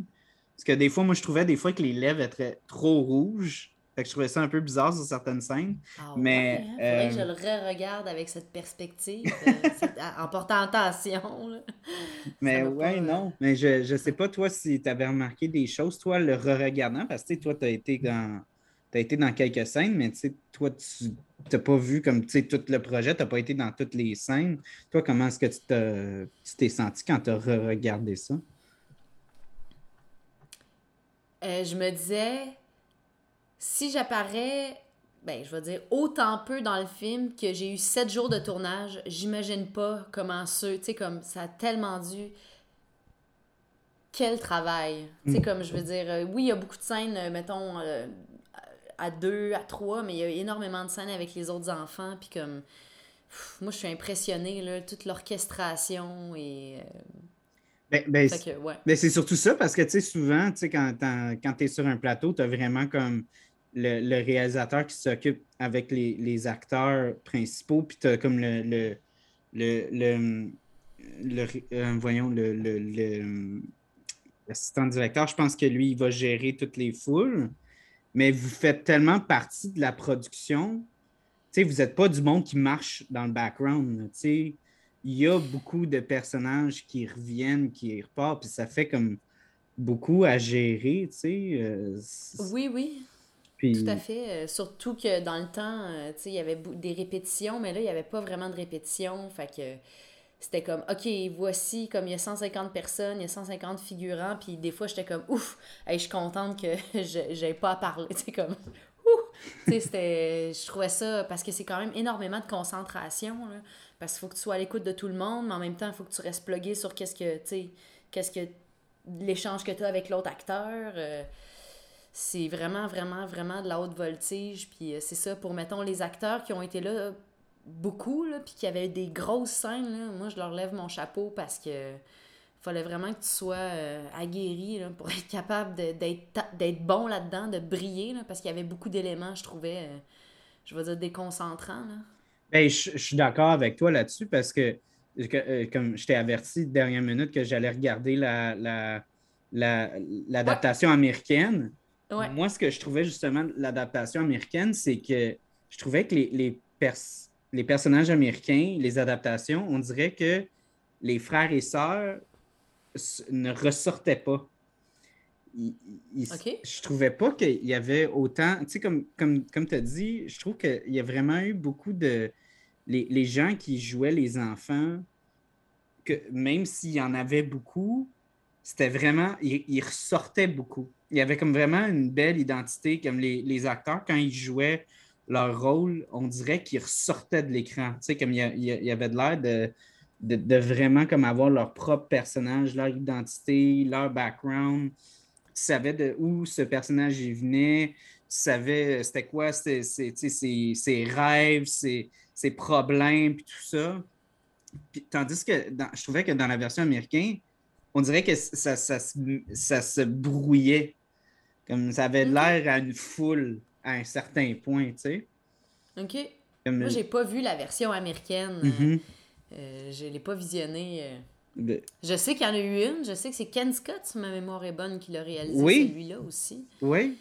Parce que des fois, moi, je trouvais des fois que les lèvres étaient trop rouges. Fait que je trouvais ça un peu bizarre sur certaines scènes.
Ah,
mais
ouais, hein? que je le euh, re-regarde avec cette perspective, euh, en portant attention.
Mais ouais, non. Mais je, ne sais pas, toi, si tu avais remarqué des choses, toi, le re-regardant, parce que toi, tu as été dans. as été dans quelques scènes, mais toi, tu n'as pas vu comme tout le projet, tu n'as pas été dans toutes les scènes. Toi, comment est-ce que tu t'es senti quand tu as re-regardé ça?
Euh, je me disais, si j'apparais, ben, je vais dire, autant peu dans le film que j'ai eu sept jours de tournage, j'imagine pas comment ceux, tu sais, comme ça a tellement dû. Quel travail! Tu sais, mm. comme je veux dire, euh, oui, il y a beaucoup de scènes, euh, mettons, à deux, à trois, mais il y a énormément de scènes avec les autres enfants, puis comme. moi, je suis impressionnée, là, toute l'orchestration et.
Ben, ben, ben, c'est surtout ça parce que, tu sais, souvent, tu sais, quand, quand tu es sur un plateau, tu as vraiment comme le, réalisateur qui s'occupe avec les, acteurs principaux, puis tu as comme le, le, le, le euh, voyons, le, l'assistant directeur, je pense que lui, il va gérer toutes les foules, mais vous faites tellement partie de la production, vous n'êtes pas du monde qui marche dans le background, sais il y a beaucoup de personnages qui reviennent, qui repartent, puis ça fait comme beaucoup à gérer, tu sais. Euh,
oui, oui. Tout à fait. Euh, surtout que dans le temps, euh, tu sais, il y avait des répétitions, mais là, il n'y avait pas vraiment de répétitions. Fait que c'était comme, OK, voici, comme il y a 150 personnes, il y a 150 figurants, puis des fois, j'étais comme, ouf, je suis contente que je pas à parler. Tu sais, comme, ouf! tu sais, je trouvais ça, parce que c'est quand même énormément de concentration, là. Parce qu'il faut que tu sois à l'écoute de tout le monde, mais en même temps, il faut que tu restes plugué sur qu'est-ce que, tu qu'est-ce que l'échange que tu as avec l'autre acteur. Euh, c'est vraiment, vraiment, vraiment de la haute voltige. Puis euh, c'est ça, pour, mettons, les acteurs qui ont été là beaucoup, là, puis qui avaient des grosses scènes, moi, je leur lève mon chapeau parce que fallait vraiment que tu sois euh, aguerri là, pour être capable d'être bon là-dedans, de briller, parce qu'il y avait beaucoup d'éléments, je trouvais, je vais dire, déconcentrants. Là.
Ben, je, suis d'accord avec toi là-dessus parce que, euh, comme je t'ai averti dernière minute que j'allais regarder l'adaptation la, la, américaine. moi, ce que je trouvais justement de l'adaptation américaine, c'est que je trouvais que les, les, les personnages américains, les adaptations, on dirait que les frères et sœurs ne ressortaient pas. Je trouvais pas qu'il y avait autant, tu sais, comme, comme, comme tu as dit, je trouve qu'il y a vraiment eu beaucoup de... Les, les, gens qui jouaient les enfants, que même s'il y en avait beaucoup, c'était vraiment, ils, ressortaient beaucoup. Il y avait comme vraiment une belle identité, comme les, les acteurs, quand ils jouaient leur rôle, on dirait qu'ils ressortaient de l'écran. Tu sais, comme il y, avait de l'air de, de, vraiment comme avoir leur propre personnage, leur identité, leur background. Tu savais de où ce personnage venait, tu savais c'était quoi ses, ses, rêves, ses, problèmes, puis tout ça. tandis que je trouvais que dans la version américaine, on dirait que ça, ça, se brouillait. Comme ça avait l'air à une foule à un certain point, tu sais.
OK. Moi, j'ai pas vu la version américaine. Mm-hmm. Euh, je l'ai pas visionnée. Euh. Je sais qu'il y en a eu une. Je sais que c'est Ken Scott, si ma mémoire est bonne, qui l'a réalisé celui-là aussi.
Oui.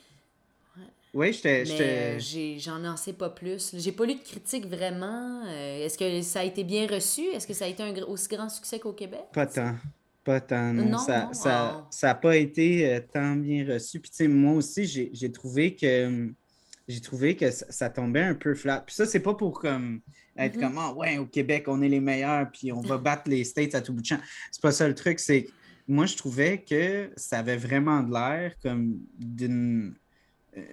Oui, j'étais.
Euh, j'en en sais pas plus. J'ai pas lu de critique vraiment. Est-ce que ça a été bien reçu? Est-ce que ça a été un aussi grand succès qu'au Québec?
Pas tant. Pas tant, non. ça n'a ça, pas été tant bien reçu. Puis, tu sais, moi aussi, j'ai trouvé que j'ai trouvé que ça, tombait un peu flat. Puis ça, c'est pas pour comme être mm-hmm. comme ah, ouais, au Québec, on est les meilleurs, puis on va battre les States à tout bout de champ. C'est pas ça le truc, c'est moi, je trouvais que ça avait vraiment de l'air comme d'une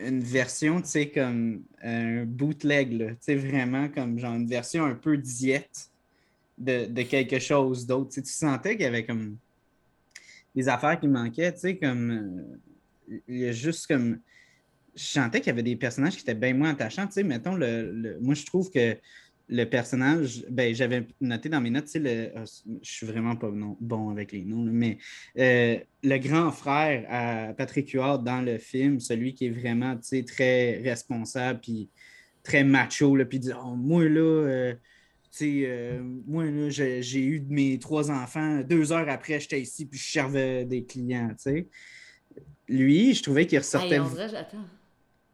une version, tu sais, comme un bootleg, tu sais, vraiment comme genre une version un peu diète de, quelque chose d'autre. Tu, sentais qu'il y avait comme des affaires qui manquaient, tu sais, comme euh, il y a juste comme je sentais qu'il y avait des personnages qui étaient bien moins attachants. Tu sais, mettons, le, moi, je trouve que le personnage, ben, j'avais noté dans mes notes, tu sais, ah, je suis vraiment pas bon avec les noms, mais euh, le grand frère à Patrick Huard dans le film, celui qui est vraiment, très responsable, puis très macho, puis dit oh, moi, là, euh, euh, moi, là, j'ai eu mes trois enfants, deux heures après, j'étais ici, puis je servais des clients, tu sais. Lui, je trouvais qu'il ressortait...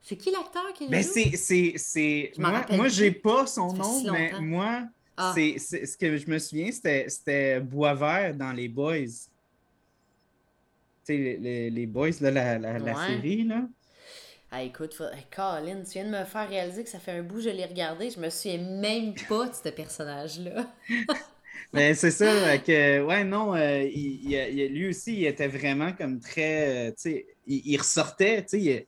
C'est qui l'acteur qui
ben c'est, c'est, Moi, moi j'ai pas son nom, mais moi, ah. c'est, ce que je me souviens, c'était, c'était Boisvert dans Les Boys. Tu sais, les, les, Boys, là, la, la, série, là.
Ah, écoute, faut... Colin, tu viens de me faire réaliser que ça fait un bout que je l'ai regardé. Je me souviens même pas de ce personnage-là.
Mais ben, c'est ça, que, ouais, non, euh, il, lui aussi, il était vraiment comme très, euh, tu sais, il, il, ressortait, tu sais,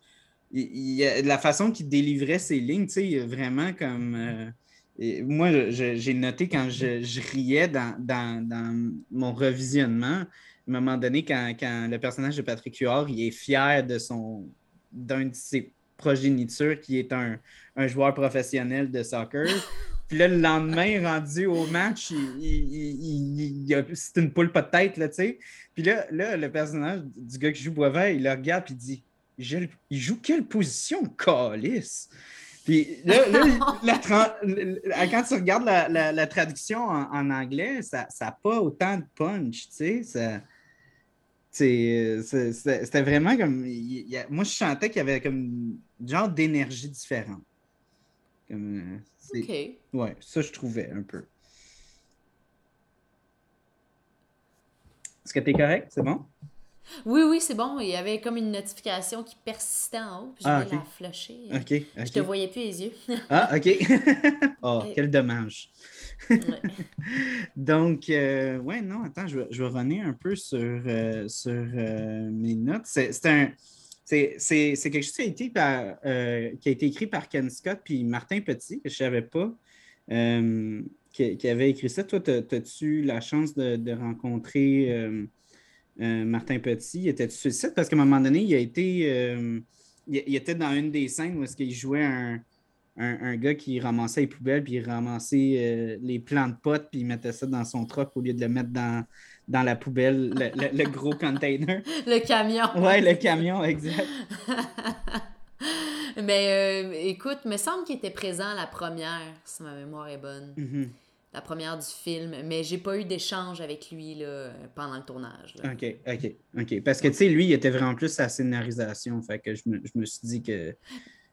il, la façon qu'il délivrait ses lignes, tu sais, vraiment comme. Euh, moi, j'ai noté quand je, riais dans, mon revisionnement, à un moment donné, quand, le personnage de Patrick Huard, il est fier de son d'un de ses progénitures qui est un, joueur professionnel de soccer. Puis là, le lendemain, rendu au match, il, c'est une poule pas de tête, là, tu sais. Puis là, là, le personnage du gars qui joue Boisvert, il le regarde et il dit il joue quelle position, Calis? Puis là, quand tu regardes la, traduction en, anglais, ça n'a pas autant de punch, tu sais. C'était vraiment comme. moi, je sentais qu'il y avait comme un genre d'énergie différente. Comme,
euh, OK.
Ouais, ça, je trouvais un peu. Est-ce que tu es correct? C'est bon?
Oui, oui, c'est bon. Il y avait comme une notification qui persistait en haut, puis je ah, la flusher. Je te voyais plus les yeux.
ah, OK. oh, quel dommage. Donc, euh, ouais, non, attends, je vais, je vais revenir un peu sur, euh, sur euh, mes notes. C'est un. C'est quelque chose qui a, été par, qui a été écrit par Ken Scott puis Martin Petit, que je ne savais pas, qui, avait écrit ça. Toi, as-tu la chance de, de rencontrer euh, Martin Petit, il était sur le site? Parce qu'à un moment donné, il a été. Euh, il, était dans une des scènes où est-ce qu'il jouait un, un, gars qui ramassait les poubelles, puis il ramassait euh, les plants de potes, puis il mettait ça dans son truck au lieu de le mettre dans, dans la poubelle, le, gros container.
Le camion.
Oui, le camion, exact.
Mais écoute, il me semble qu'il était présent à la première, si ma mémoire est bonne.
Mm-hmm.
La première du film, mais j'ai pas eu d'échange avec lui là, pendant le tournage.
OK, OK, OK. Parce que, tu sais, lui, il était vraiment plus à la scénarisation, fait que je me, je me suis dit que...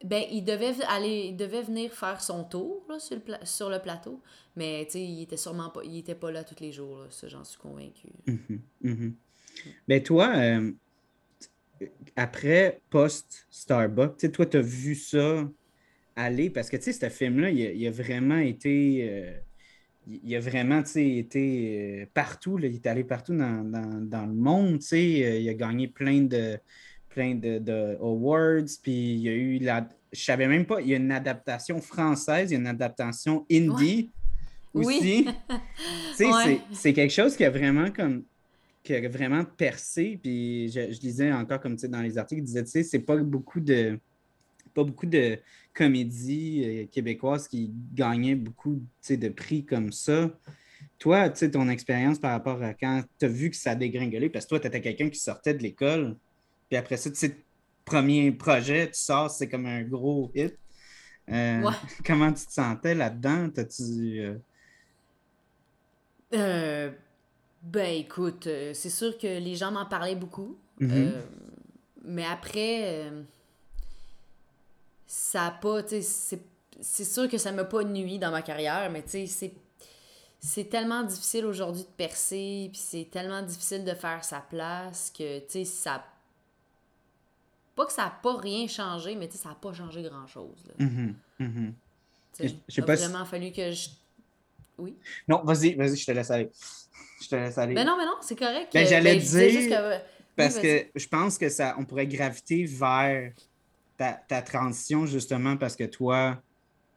Ben, il devait aller, il devait venir faire son tour là, sur, le sur, le plateau, mais tu sais, il était sûrement pas, il était pas là tous les jours, là, ça j'en suis convaincu.
Mm -hmm, Ben toi, euh, après post Starbucks, tu sais, toi, tu as vu ça aller? Parce que tu sais, ce film-là, il, a vraiment été. Euh, il a vraiment été euh, partout. Là, il est allé partout dans, le monde. Euh, il a gagné plein de plein de, awards. Puis il y a eu la. Je savais même pas, il y a une adaptation française, il y a une adaptation indie aussi. Oui. C'est quelque chose qui a vraiment comme qui a vraiment percé. Puis je, je lisais encore comme dans les articles, il disait, tu sais, c'est pas beaucoup de pas beaucoup de comédies euh, québécoises qui gagnaient beaucoup de prix comme ça. Toi, ton expérience par rapport à quand tu as vu que ça a dégringolé, parce que toi, tu étais quelqu'un qui sortait de l'école, puis après ça, tu sais, premier projet, tu sors, c'est comme un gros hit. Euh, comment tu te sentais là-dedans? T'as-tu.
Euh? ben écoute, c'est sûr que les gens m'en parlaient beaucoup. Mm-hmm. mais après, ça a pas, tu sais, c'est sûr que ça m'a pas nuit dans ma carrière, mais tu sais, c'est tellement difficile aujourd'hui de percer, puis c'est tellement difficile de faire sa place que, tu sais, ça... Pas que ça n'a pas rien changé, mais tu sais, ça n'a pas changé grand-chose.
Mm -hmm.
Vraiment fallu que je... Oui?
Non, vas-y, vas-y, je te laisse aller. Je te laisse aller.
Mais ben non, mais non, c'est correct.
Ben, J'allais ben, dire... Parce que je pense que ça, on pourrait graviter vers ta, transition, justement, parce que toi,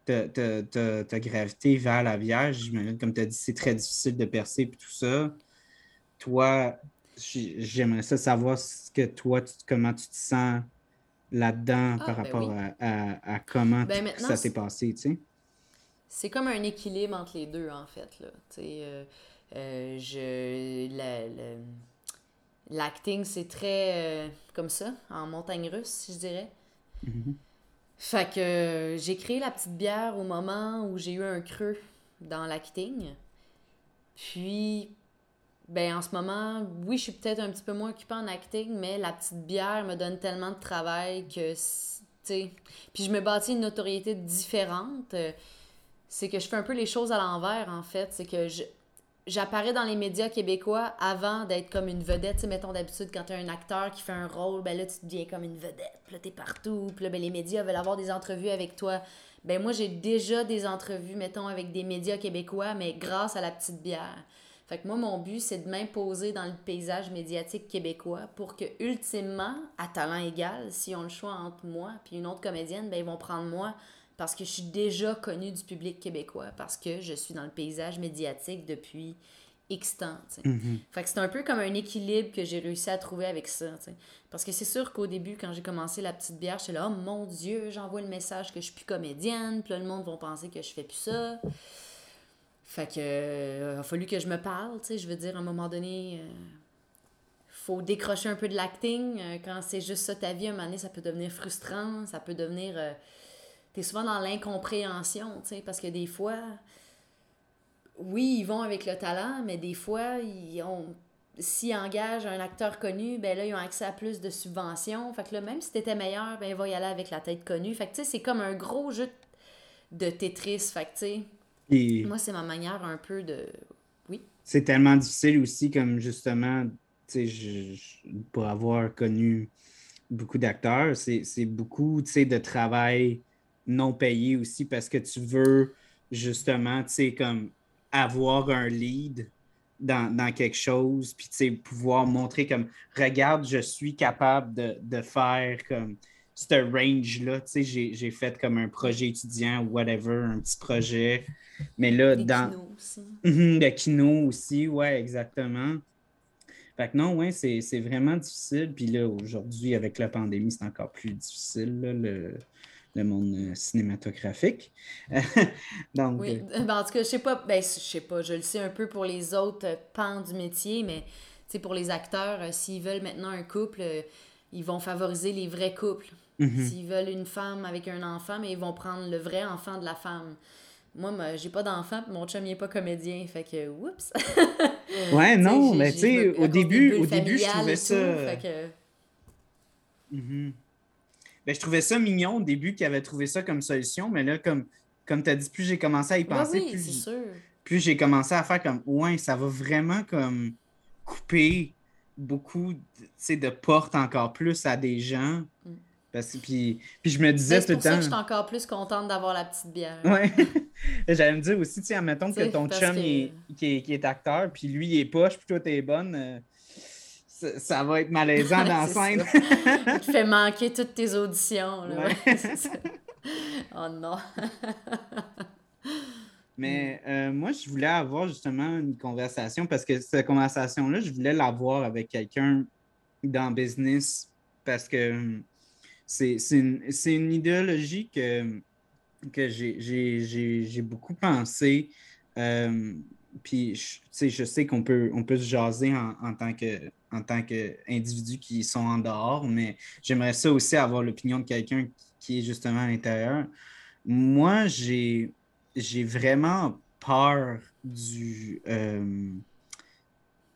tu as gravité vers la Vierge, comme tu as dit, c'est très difficile de percer et tout ça. Toi, j'aimerais ça savoir ce que toi, comment tu te sens là-dedans ah, par ben rapport à, comment ben, ça s'est passé, tu sais?
C'est comme un équilibre entre les deux, en fait, là. Euh, euh, je... L'acting, c'est très euh, comme ça, en montagne russe, je dirais. Mhm. Fait que euh, j'ai créé la petite bière au moment où j'ai eu un creux dans l'acting. Puis, ben en ce moment, oui, je suis peut-être un petit peu moins occupée en acting, mais la petite bière me donne tellement de travail que, tu sais... Puis je me bâtis une notoriété différente. C'est que je fais un peu les choses à l'envers, en fait. C'est que je, j'apparais dans les médias québécois avant d'être comme une vedette. Tu sais, mettons d'habitude, quand tu as un acteur qui fait un rôle, ben là, tu deviens comme une vedette. Puis là, t'es partout. Puis là, ben, les médias veulent avoir des entrevues avec toi. Ben moi, j'ai déjà des entrevues, mettons, avec des médias québécois, mais grâce à la petite bière. Fait que moi, mon but, c'est de m'imposer dans le paysage médiatique québécois pour que, ultimement, à talent égal, si on le choix entre moi puis une autre comédienne, ben ils vont prendre moi parce que je suis déjà connue du public québécois, parce que je suis dans le paysage médiatique depuis X temps. Mm-hmm. Fait que c'est un peu comme un équilibre que j'ai réussi à trouver avec ça. Parce que c'est sûr qu'au début, quand j'ai commencé la petite bière, j'étais là, oh mon Dieu, j'envoie le message que je suis plus comédienne, puis là, le monde va penser que je fais plus ça. Fait que, euh, a fallu que je me parle, tu sais. Je veux dire, à un moment donné, euh, faut décrocher un peu de l'acting. Euh, quand c'est juste ça ta vie, à un moment donné, ça peut devenir frustrant, ça peut devenir tu es souvent dans l'incompréhension, tu sais, parce que des fois, oui, ils vont avec le talent, mais des fois, ils ont s'ils engagent un acteur connu, ben là, ils ont accès à plus de subventions. Fait que là, même si t'étais meilleur, ben, il va y aller avec la tête connue. Fait que, tu sais, c'est comme un gros jeu de Tetris. Fait que, tu sais, moi, c'est ma manière un peu de... Oui.
C'est tellement difficile aussi, comme justement, tu sais, pour avoir connu beaucoup d'acteurs, c'est beaucoup, tu sais, de travail non payé aussi parce que tu veux justement, tu sais, comme avoir un lead dans, quelque chose, puis tu sais, pouvoir montrer comme, regarde, je suis capable de, faire comme ce range-là, tu sais, j'ai fait comme un projet étudiant ou whatever, un petit projet, mais là, dans... Kino aussi. Mhm, le kino aussi, ouais, exactement. Fait que non, ouais, c'est vraiment difficile. Puis là, aujourd'hui, avec la pandémie, c'est encore plus difficile. Là, le, le monde euh, cinématographique.
Donc, oui, euh, ben, en tout cas, je sais pas, ben, je sais pas, je le sais un peu pour les autres euh, pans du métier, mais pour les acteurs, s'ils veulent maintenant un couple, ils vont favoriser les vrais couples. Mhm. S'ils veulent une femme avec un enfant, mais ils vont prendre le vrai enfant de la femme. moi, j'ai pas d'enfant, mon chum, il est pas comédien, fait que, oups!
ouais, non, mais tu sais, au début, au début, je trouvais ça... Mhm. Ben, je trouvais ça mignon au début qu'il avait trouvé ça comme solution, mais là, comme, comme tu as dit, plus j'ai commencé à y penser, plus, plus j'ai commencé à faire comme, ouais, ça va vraiment comme couper beaucoup de portes encore plus à des gens. Mm. Parce, puis, puis je me disais
tout le temps. C'est pour ça que je suis encore plus contente d'avoir la petite bière.
Ouais. J'allais me dire aussi, tiens, admettons que ton chum qui, est, acteur, puis lui, il est poche, puis toi, t'es bonne. Ça, va être malaisant dans la scène.
Tu fais manquer toutes tes auditions. Là. oh non.
Mais euh, moi, je voulais avoir justement une conversation parce que cette conversation-là, je voulais l'avoir avec quelqu'un dans le business parce que hum, c'est une, une, idéologie que, que j'ai beaucoup pensé. Euh, puis, je, je sais qu'on peut, on peut se jaser en, en tant qu'individus qui sont en dehors, mais j'aimerais ça aussi avoir l'opinion de quelqu'un qui est justement à l'intérieur. Moi, j'ai vraiment peur du, euh,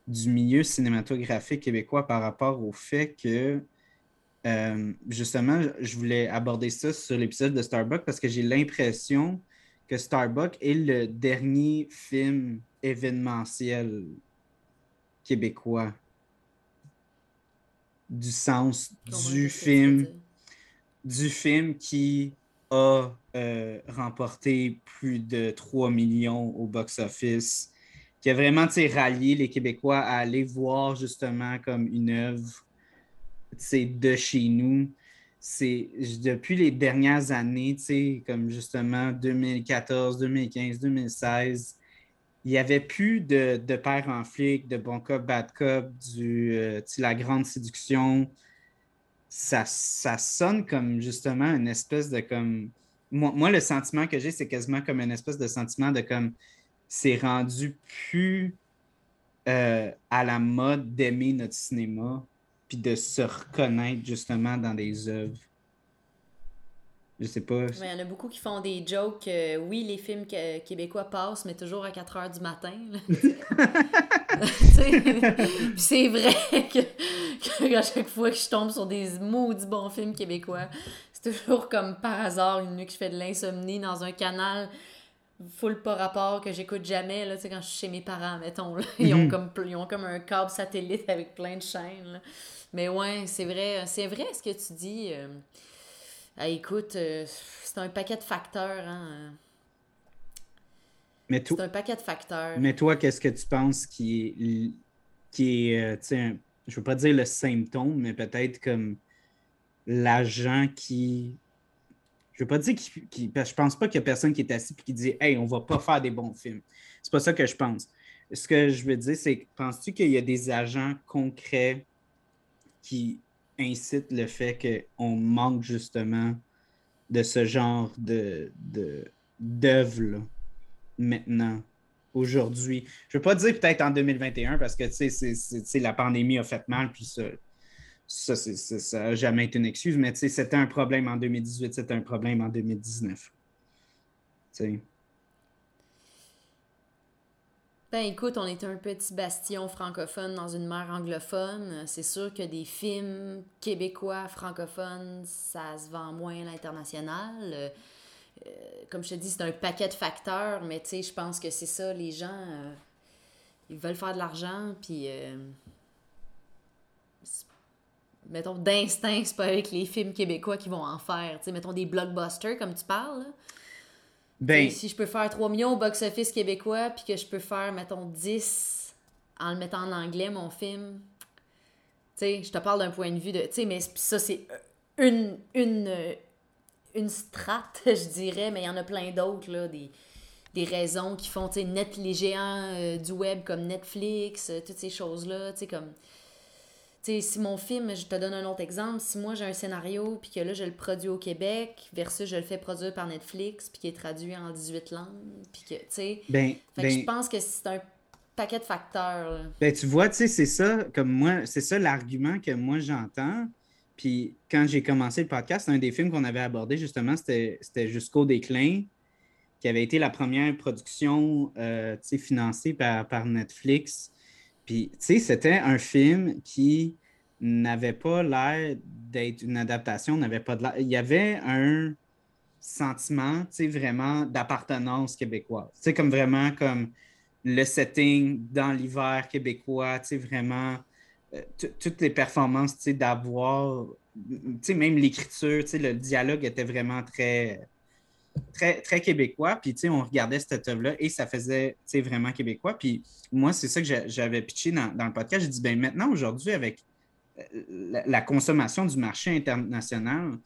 du milieu cinématographique québécois par rapport au fait que euh, justement, je voulais aborder ça sur l'épisode de Starbucks parce que j'ai l'impression que Starbucks est le dernier film événementiel québécois du sens du film, du film qui a euh, remporté plus de 3 millions au box-office, qui a vraiment rallié les Québécois à aller voir justement comme une œuvre de chez nous. C'est depuis les dernières années, comme justement 2014, 2015, 2016, il n'y avait plus de, de père en flic, de bon cop, bad cop, du, euh, la grande séduction. Ça, ça sonne comme justement une espèce de comme. Moi, le sentiment que j'ai, c'est quasiment comme une espèce de sentiment de comme c'est rendu plus euh, à la mode d'aimer notre cinéma, puis de se reconnaître justement dans des œuvres. Je sais pas.
Il y en a beaucoup qui font des jokes. oui, les films québécois passent, mais toujours à 4 heures du matin. c'est vrai que, à chaque fois que je tombe sur des maudits bons films québécois, c'est toujours comme par hasard une nuit que je fais de l'insomnie dans un canal full pas rapport que j'écoute jamais là, quand je suis chez mes parents, mettons. Ils, ont mhm. comme, ils ont comme un câble satellite avec plein de chaînes. Mais ouais, c'est vrai, c'est vrai ce que tu dis. Euh, ah, écoute, euh, c'est un paquet de facteurs. Hein. Mais c'est un paquet de facteurs.
Mais toi, qu'est-ce que tu penses qui est, qui est euh, un, je veux pas dire le symptôme, mais peut-être comme l'agent qui. Je veux pas dire qui. qui je pense pas qu'il y a personne qui est assis et qui dit Hey, on va pas faire des bons films. C'est pas ça que je pense. Ce que je veux dire, c'est penses-tu qu'il y a des agents concrets qui incite le fait qu'on manque justement de ce genre de, d'œuvre maintenant, aujourd'hui? Je ne veux pas dire peut-être en 2021 parce que c'est, la pandémie a fait mal, puis ça, ça n'a jamais été une excuse, mais c'était un problème en 2018, c'était un problème en 2019.
Ben écoute, on est un petit bastion francophone dans une mer anglophone. C'est sûr que des films québécois francophones, ça se vend moins à l'international. Euh, comme je te dis, c'est un paquet de facteurs, mais tu sais, je pense que c'est ça, les gens, euh, ils veulent faire de l'argent, puis... Euh, mettons, d'instinct, c'est pas avec les films québécois qui vont en faire. Mettons des blockbusters, comme tu parles, ben, si je peux faire 3 millions au box-office québécois, puis que je peux faire, mettons, 10 en le mettant en anglais, mon film, tu sais, je te parle d'un point de vue de. Tu sais, mais ça, c'est une, une, une strate, je dirais, mais il y en a plein d'autres, là, des, des raisons qui font, tu sais, net les géants euh, du web comme Netflix, euh, toutes ces choses-là, tu sais, comme si mon film, je te donne un autre exemple, si moi j'ai un scénario, puis que là je le produis au Québec, versus je le fais produire par Netflix, puis qui est traduit en 18 langues, puis que, tu sais.
Ben,
ben je pense que c'est un paquet de facteurs.
Ben, tu vois, tu sais, c'est ça, comme moi, c'est ça l'argument que moi j'entends. Puis quand j'ai commencé le podcast, un des films qu'on avait abordé justement, c'était Jusqu'au déclin. qui avait été la première production euh, financée par, par Netflix. Puis, tu sais, c'était un film qui n'avait pas l'air d'être une adaptation, n'avait pas de Il y avait un sentiment, tu sais, vraiment d'appartenance québécoise. Tu sais, comme vraiment comme le setting dans l'hiver québécois, tu sais, vraiment euh, toutes les performances, tu sais, d'avoir, tu sais, même l'écriture, tu sais, le dialogue était vraiment très, très, très québécois. Puis, tu sais, on regardait cette œuvre-là et ça faisait, tu sais, vraiment québécois. Puis, moi, c'est ça que j'avais pitché dans, dans, le podcast. J'ai dit, ben maintenant, aujourd'hui, avec la, consommation du marché international,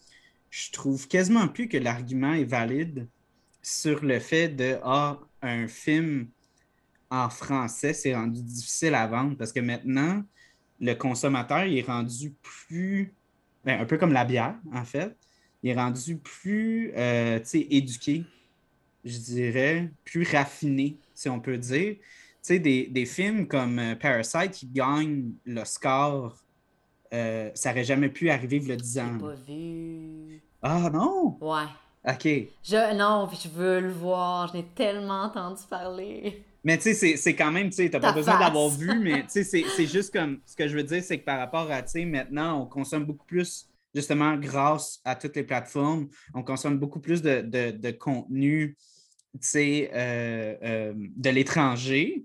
je trouve quasiment plus que l'argument est valide sur le fait de ah, un film en français, c'est rendu difficile à vendre parce que maintenant, le consommateur est rendu plus, ben, un peu comme la bière, en fait, il est rendu plus euh, éduqué, je dirais, plus raffiné, si on peut dire. Des, des films comme euh, Parasite qui gagnent l'Oscar euh, ça n'aurait jamais pu arriver a 10 ans.
pas vu.
Ah non?
Ouais.
OK.
Je, non, je veux le voir. Je n'ai tellement entendu parler.
Mais tu sais, c'est quand même, tu sais, t'as pas besoin d'avoir vu, mais tu sais, c'est juste comme, ce que je veux dire, c'est que par rapport à, tu sais, maintenant, on consomme beaucoup plus, justement, grâce à toutes les plateformes, on consomme beaucoup plus de, de, contenu, euh, euh, de l'étranger,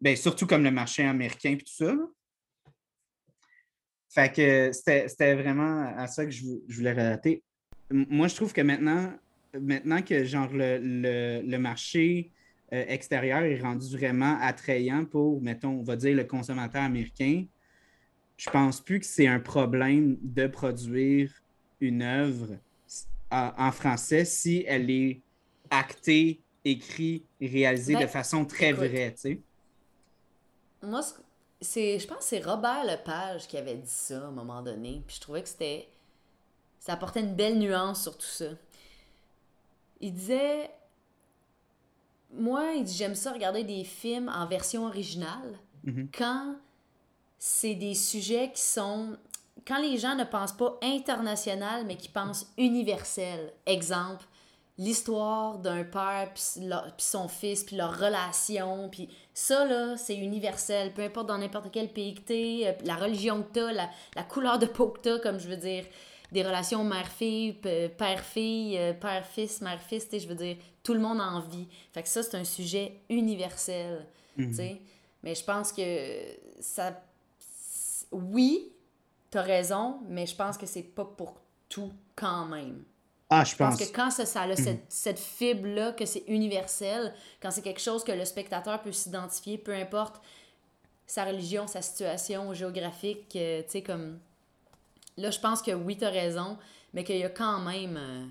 ben, surtout comme le marché américain et tout ça. Fait que c'était vraiment à ça que je, voulais relater. Moi, je trouve que maintenant, maintenant que genre le, marché euh, extérieur est rendu vraiment attrayant pour, mettons, on va dire le consommateur américain, je pense plus que c'est un problème de produire une œuvre en, français si elle est actée, écrite, réalisée de ben, façon très vraie, tu sais.
Moi, c'est je pense que c'est Robert Lepage qui avait dit ça à un moment donné puis je trouvais que c'était ça apportait une belle nuance sur tout ça il disait moi il dit j'aime ça regarder des films en version originale
mm-hmm.
quand c'est des sujets qui sont quand les gens ne pensent pas international mais qui pensent universel. Exemple l'histoire d'un père puis son fils puis leur relation puis ça là c'est universel. Peu importe dans n'importe quel pays que t'es euh, la religion que t'as la, la couleur de peau que t'as comme je veux dire des relations mère-fille père-fille euh, père-fils mère-fils je veux dire tout le monde en vit. Fait que ça c'est un sujet universel tu mhm. sais. Mais je pense que ça oui t'as raison mais je pense que c'est pas pour tout quand même
ah, je pense.
Parce que quand ça, ça a cette, mhm. cette fibre-là, que c'est universel, quand c'est quelque chose que le spectateur peut s'identifier, peu importe sa religion, sa situation géographique, euh, tu sais, comme... Là, je pense que oui, tu as raison, mais qu'il y a quand même... Euh,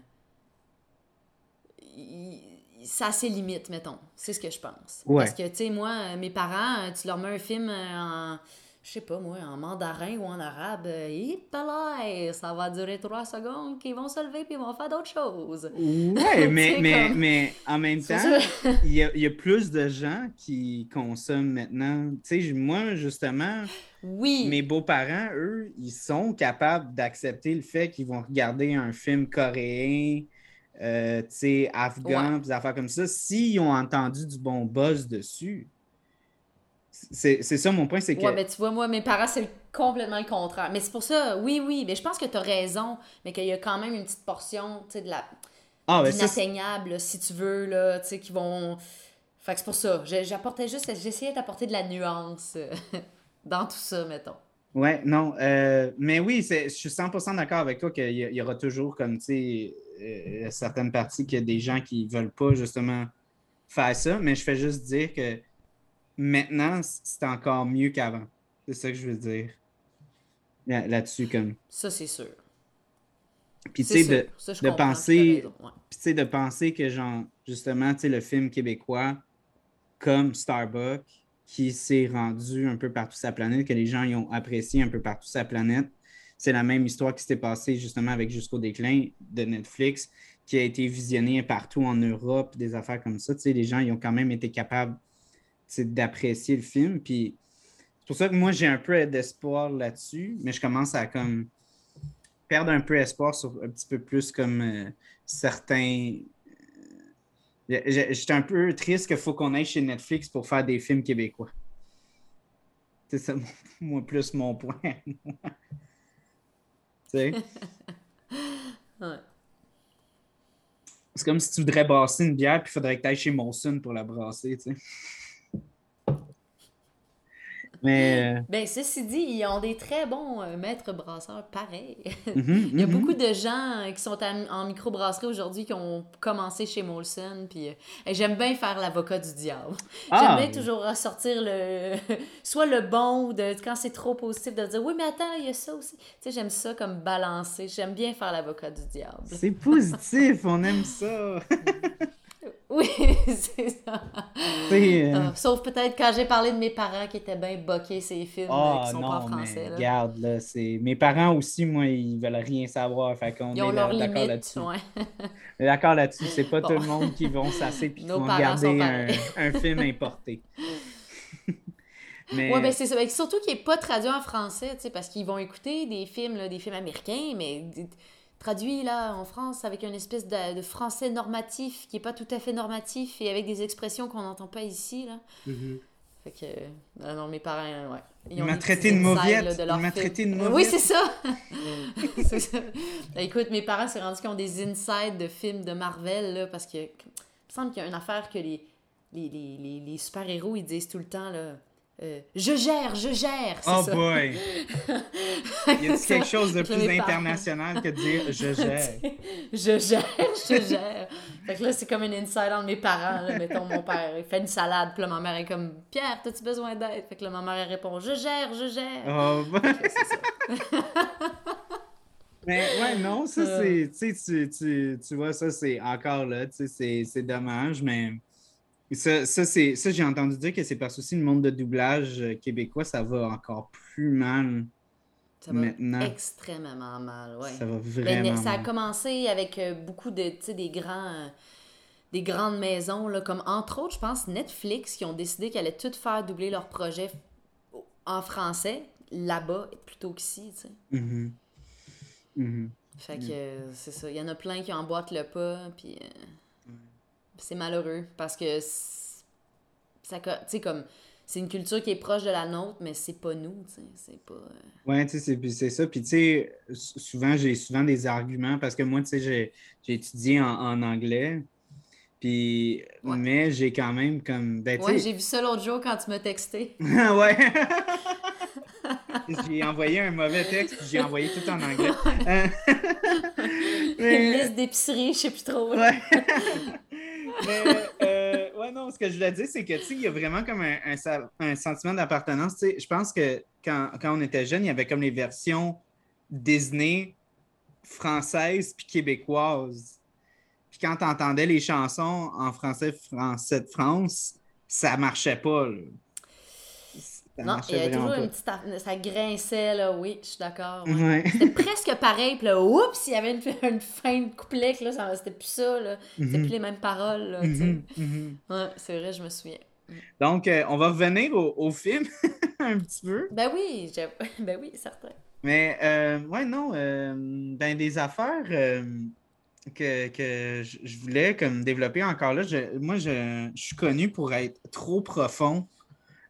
ça a ses limites, mettons. C'est ce que je pense. Parce que, tu sais, moi, mes parents, tu leur mets un film en je sais pas moi, en mandarin ou en arabe, euh, ça va durer trois secondes qu'ils vont se lever puis ils vont faire d'autres choses.
Ouais, mais, mais, mais en même temps, il y, a, y, a, plus de gens qui consomment maintenant. Tu sais, moi, justement,
oui.
mes beaux-parents, eux, ils sont capables d'accepter le fait qu'ils vont regarder un film coréen. Euh, tu sais, afghan, des affaires comme ça, s'ils ont entendu du bon buzz dessus. C'est ça mon point, c'est que.
Ouais, mais tu vois, moi, mes parents, c'est complètement le contraire. Mais c'est pour ça, oui, oui, mais je pense que tu as raison, mais qu'il y a quand même une petite portion, tu sais, de la. Ah, inatteignable, si tu veux, là, tu sais, qui vont. Fait que c'est pour ça. J'apportais juste, j'essayais d'apporter de la nuance euh, dans tout ça, mettons.
Ouais, non. Euh, mais oui, je suis 100% d'accord avec toi qu'il y, aura toujours, comme, tu sais, euh, certaines parties qu'il y a des gens qui veulent pas, justement, faire ça. Mais je fais juste dire que maintenant, c'est encore mieux qu'avant. C'est ça que je veux dire. Là-dessus, comme.
Ça, c'est sûr.
Puis, tu sais, de, de penser. tu sais, de penser que, genre, justement, tu sais, le film québécois, comme Starbucks, qui s'est rendu un peu partout sa planète, que les gens y ont apprécié un peu partout sa planète. C'est la même histoire qui s'était passée justement avec Jusqu'au déclin de Netflix, qui a été visionné partout en Europe, des affaires comme ça. Tu sais, les gens ils ont quand même été capables d'apprécier le film. Puis c'est pour ça que moi, j'ai un peu d'espoir là-dessus, mais je commence à comme perdre un peu espoir sur un petit peu plus comme euh, certains J'étais un peu triste qu'il faut qu'on aille chez Netflix pour faire des films québécois. C'est ça, moi, plus mon point. tu sais? ouais. C'est comme si tu voudrais brasser une bière, puis il faudrait que tu ailles chez Monson pour la brasser, tu sais. Mais...
Euh, ben, ceci dit, ils ont des très bons euh, maîtres brasseurs, pareil. Mhm, Il y a mhm. beaucoup de gens euh, qui sont en microbrasserie aujourd'hui qui ont commencé chez Molson. Puis j'aime bien faire l'avocat du diable. Ah! J'aime bien toujours ressortir le. soit le bon ou de, quand c'est trop positif de dire oui, mais attends, il y a ça aussi. Tu sais, j'aime ça comme balancer. J'aime bien faire l'avocat du diable.
C'est positif, on aime ça.
Oui, c'est ça. Euh, ah, sauf peut-être quand j'ai parlé de mes parents qui étaient bien boqués ces films oh, qui sont pas en français.
Regarde, là, c'est... Mes parents aussi, moi, ils veulent rien savoir. Fait qu'on
ils ont est d'accord là-dessus. Ouais.
d'accord là-dessus. C'est pas tout le monde qui vont s'asseoir et qui vont regarder un, un, film importé.
mais... Oui, ben c'est ça. Surtout qu'il n'est pas traduit en français, parce qu'ils vont écouter des films, là, des films américains, mais traduit là en France avec une espèce de, français normatif qui est pas tout à fait normatif et avec des expressions qu'on n'entend pas ici là. Mm-hmm. Fait que euh, non mes parents ouais.
Ils il m'a traité de mauviette. Il m'a traité de mauviette.
Oui c'est ça. ça. Ben, écoute mes parents s'est rendu qu'ils ont des insides de films de Marvel là parce que il me semble qu'il y a une affaire que les les, les, les super héros ils disent tout le temps là euh, je gère, je gère.
Oh boy! Il y a quelque chose de plus international que de dire je gère?
je gère, je gère. Fait que là, c'est comme une inside entre mes parents. Là. Mettons, mon père, il fait une salade, puis là, ma mère est comme Pierre, as-tu besoin d'aide? Fait que là, ma mère, elle répond je gère, je gère. Oh, boy.
Mais ouais, non, ça, euh. c'est. Tu, tu, tu vois, ça, c'est encore là, tu sais, c'est dommage, mais ça, ça, ça j'ai entendu dire que c'est parce que aussi le monde de doublage euh, québécois, ça va encore plus mal.
Ça va maintenant. extrêmement mal, ouais.
Ça va vraiment
mal. Ça a commencé avec euh, beaucoup de, tu sais, des grands... Euh, des grandes maisons, là, comme entre autres, je pense, Netflix, qui ont décidé qu'elles allaient toutes faire doubler leurs projets en français, là-bas, plutôt qu'ici, tu sais. Mm-hmm. Mm-hmm. Fait que c'est ça. Il y en a plein qui emboîtent le pas, puis c'est malheureux parce que ça tu comme c'est une culture qui est proche de la nôtre mais c'est pas nous c'est pas euh,
ouais tu sais c'est ça puis tu sais souvent j'ai souvent des arguments parce que moi tu sais j'ai, étudié en, anglais puis mais j'ai quand même comme
ben, ouais j'ai vu ça l'autre jour quand tu m'as texté
ouais j'ai envoyé un mauvais texte, puis j'ai envoyé tout en anglais.
Une liste d'épicerie, je sais plus trop.
Ouais. Mais, euh, ouais, non, ce que je voulais dire, c'est que, tu il y a vraiment comme un, un, sentiment d'appartenance. Tu sais, je pense que quand, quand, on était jeune, il y avait comme les versions Disney françaises puis québécoises. Puis quand tu entendais les chansons en français, français de France, ça marchait pas. Là
non, il y avait toujours une petite. Ça grinçait, là, oui, je suis d'accord. C'était presque pareil, puis là, oups, il y avait une, une fin de couplet, là, c'était plus ça, là. C'était plus les mêmes paroles, là, mhm, mhm. Ouais, c'est vrai, je me souviens.
Donc, euh, on va revenir au, film un petit peu.
Ben oui, ben oui, certain.
Mais, euh, ouais, non, euh, ben des affaires euh, que, que je voulais comme développer encore là, moi, je, je suis connu pour être trop profond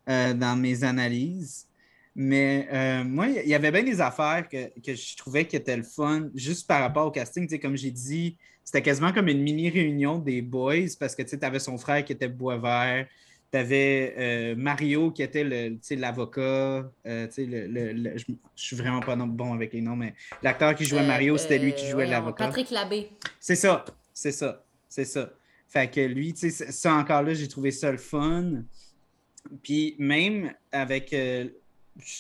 euh, dans mes analyses. Mais euh, moi, il y avait bien des affaires que, je trouvais qui étaient le fun, juste par rapport au casting. comme j'ai dit, c'était quasiment comme une mini-réunion des boys parce que tu avais son frère qui était bois vert, tu avais euh, Mario qui était l'avocat. je, suis vraiment pas bon avec les noms, mais l'acteur qui jouait Mario, c'était lui qui jouait l'avocat.
Patrick Labbé.
C'est ça, c'est ça, c'est ça. Fait que lui, ça encore là, j'ai trouvé ça le fun. Puis même avec, euh,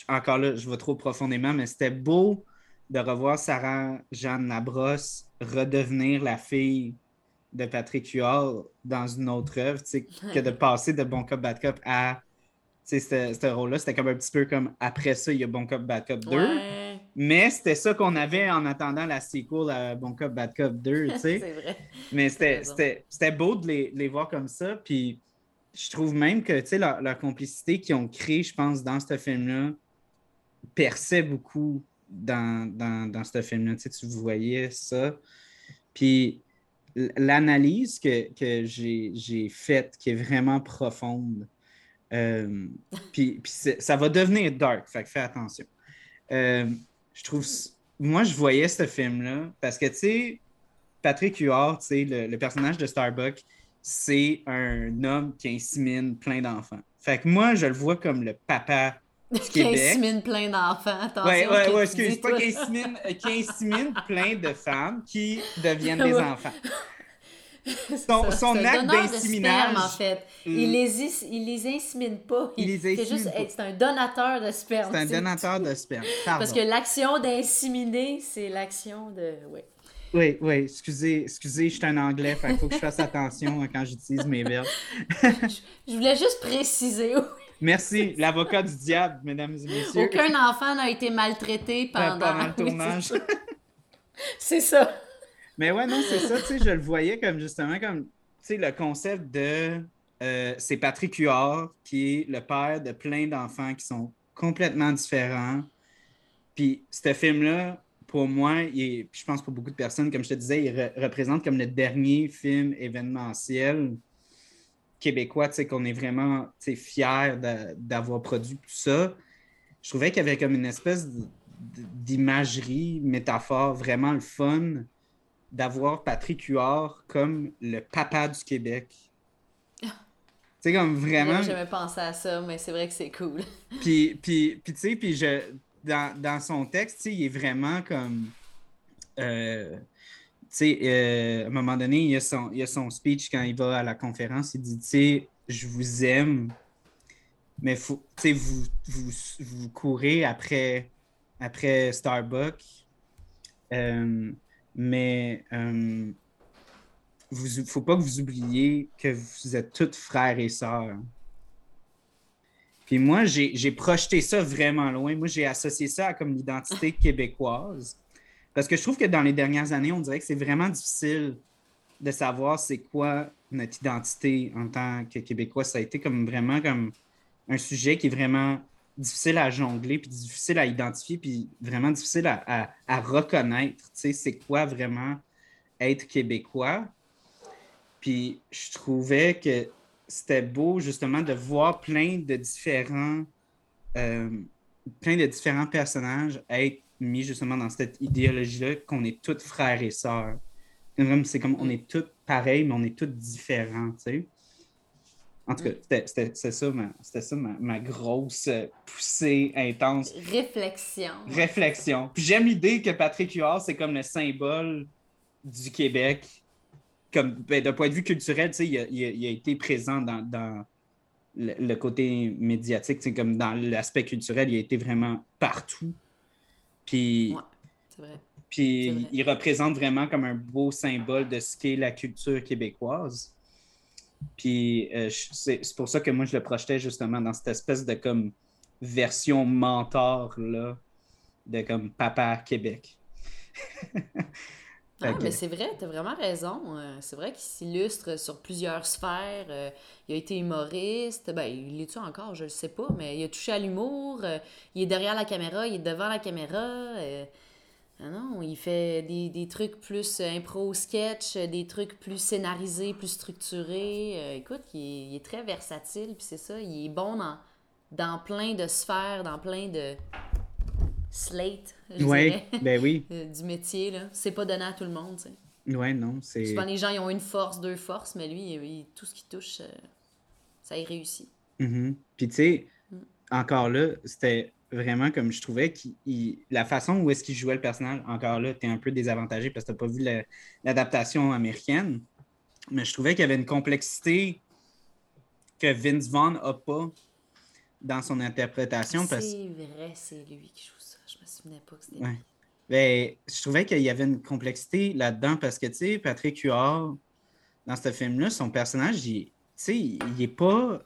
encore là, je vais trop profondément, mais c'était beau de revoir Sarah Jeanne Labrosse redevenir la fille de Patrick Huard dans une autre œuvre, que de passer de Bon Cop, Bad Cop à ce rôle-là. C'était comme un petit peu comme après ça, il y a Bon Cop, Bad Cop 2. Mais c'était ça qu'on avait en attendant la sequel à Bon Cop, Bad Cop 2, tu sais. Mais c'était beau de les, les, voir comme ça. Puis je trouve même que leur, leur complicité qu'ils ont créée, je pense, dans ce film-là, perçait beaucoup dans, dans, dans ce film-là. Tu voyais ça. Puis l'analyse que, que j'ai faite, qui est vraiment profonde, euh, puis, ça va devenir dark, fait que fais attention. Euh, je trouve. Moi, je voyais ce film-là parce que, tu sais, Patrick Huard, tu sais, le, personnage de Starbuck, c'est un homme qui insémine plein d'enfants. Fait que moi, je le vois comme le papa du Québec. qui
insémine plein d'enfants.
Ouais, ouais, ouais, excuse, pas qui insémine, plein de femmes qui deviennent des enfants. Son, son acte d'inséminage.
en fait. Il, les, il les insémine pas. Il, les juste, C'est un donateur de sperme.
C'est un donateur de sperme.
Parce que l'action d'inséminer, c'est l'action de. Oui.
Oui, oui, excusez, excusez, je suis un anglais, il faut que je fasse attention quand j'utilise mes verbes.
je, voulais juste préciser.
Merci, l'avocat du diable, mesdames et messieurs.
Aucun enfant n'a été maltraité pendant,
pendant le tournage.
c'est ça.
Mais ouais, non, c'est ça, tu sais, je le voyais comme justement comme, tu sais, le concept de. Euh, c'est Patrick Huard qui est le père de plein d'enfants qui sont complètement différents. Puis, ce film-là, pour moi, et je pense pour beaucoup de personnes, comme je te disais, il représente comme le dernier film événementiel québécois, tu sais, qu'on est vraiment fier d'avoir produit tout ça. Je trouvais qu'il y avait comme une espèce d'imagerie, métaphore vraiment le fun d'avoir Patrick Huard comme le papa du Québec. C'est comme vraiment.
J'ai jamais pensé à ça, mais c'est vrai que c'est cool.
puis, puis, puis tu sais, puis je, dans, dans son texte, il est vraiment comme. Euh, euh, à un moment donné, il y, a son, il a son speech quand il va à la conférence. Il dit, tu sais, je vous aime, mais faut, vous, vous, vous courez après, après Starbucks. Euh, mais il euh, ne faut pas que vous oubliez que vous êtes toutes frères et sœurs. Puis moi, j'ai projeté ça vraiment loin. Moi, j'ai associé ça à comme l'identité québécoise. Parce que je trouve que dans les dernières années, on dirait que c'est vraiment difficile de savoir c'est quoi notre identité en tant que Québécois. Ça a été comme vraiment comme un sujet qui est vraiment difficile à jongler, puis difficile à identifier, puis vraiment difficile à, reconnaître. Tu sais, c'est quoi vraiment être québécois? Puis je trouvais que c'était beau justement de voir plein de différents, euh, plein de différents personnages être mis justement dans cette idéologie-là qu'on est tous frères et sœurs. C'est comme on est tous pareils, mais on est tous différents, tu sais. En tout cas, mm. c'était ça, ma, ça ma, grosse poussée intense.
Réflexion.
Réflexion. Puis j'aime l'idée que Patrick Huard, c'est comme le symbole du Québec. Comme ben, d'un point de vue culturel, il a, il, a, été présent dans, le, côté médiatique, comme dans l'aspect culturel, il a été vraiment partout. Puis. Puis il représente vraiment comme un beau symbole de ce qu'est la culture québécoise. Puis euh, c'est pour ça que moi, je le projetais justement dans cette espèce de comme version mentor là, de comme Papa Québec.
ah, mais c'est vrai, tu as vraiment raison. Euh, c'est vrai qu'il s'illustre sur plusieurs sphères. Euh, il a été humoriste. Ben, il est-tu encore? Je ne sais pas, mais il a touché à l'humour. il est derrière la caméra, il est devant la caméra. Ah non, il fait des, des trucs plus euh, impro-sketch, euh, des trucs plus scénarisés, plus structurés. Euh, écoute, il est, très versatile, puis c'est ça, il est bon dans, dans plein de sphères, dans plein de slate, je
ouais, ben oui.
du métier. là. C'est pas donné à tout le monde, tu sais.
Ouais, non, c'est...
Souvent, les gens, ils ont une force, deux forces, mais lui, tout ce qu'il touche, ça y réussit.
Mm Puis tu sais, mm. encore là, c'était vraiment comme je trouvais que la façon où est-ce qu'il jouait le personnage, encore là, tu es un peu désavantagé parce que tu n'as pas vu l'adaptation américaine. Mais je trouvais qu'il y avait une complexité que Vince Vaughn n'a pas dans son interprétation.
C'est vrai, c'est lui qui joue. Je me souvenais pas que c'était
ouais. Ben, je trouvais qu'il y avait une complexité là-dedans parce que, tu sais, Patrick Huard, dans ce film-là, son personnage, il, il n'est pas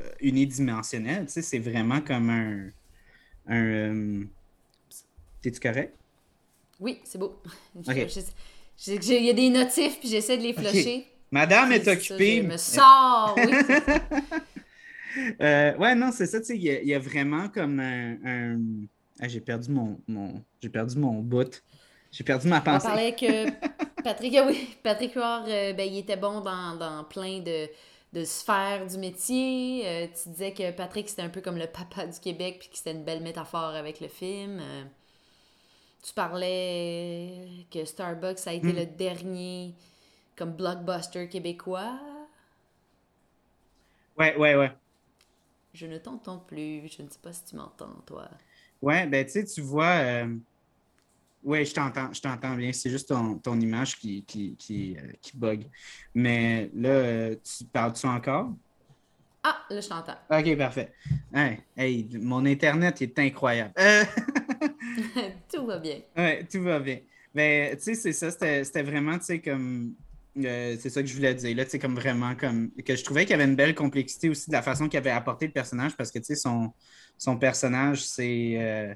euh, unidimensionnel. C'est vraiment comme un un. Euh, t'es-tu correct?
Oui, c'est beau. Il y a des notifs, puis j'essaie de les flusher.
Madame est occupée.
je me sors, oui.
euh, ouais, non, c'est ça, tu sais, il y, a vraiment comme un. Ah, j'ai perdu mon, mon j'ai perdu mon bout. J'ai perdu ma pensée.
On parlait que Patrick, oui, Patrick Huard, euh, ben, il était bon dans, dans plein de, de sphères du métier. Euh, tu disais que Patrick, c'était un peu comme le papa du Québec, puis que c'était une belle métaphore avec le film. Euh, tu parlais que Starbucks a été
Mm.
le dernier comme blockbuster québécois.
Ouais, ouais, ouais.
Je ne t'entends plus. Je ne sais pas si tu m'entends, toi.
Ouais, ben tu sais, tu vois. euh, Ouais, je t'entends, je t'entends bien. C'est juste ton, ton image qui, qui, qui, euh, qui bug. Mais là, tu parles-tu encore?
Ah, là, je t'entends.
Ok, parfait. Hey, hey, mon Internet est incroyable. Euh,
Tout va bien.
ouais, tout va bien. Mais tu sais, c'est ça, c'était c'était vraiment, tu sais, comme. euh, c'est ça que je voulais dire. Là, tu sais, comme vraiment, comme. Que je trouvais qu'il y avait une belle complexité aussi de la façon qu'il avait apporté le personnage parce que, tu sais, son, son personnage, c'est. euh,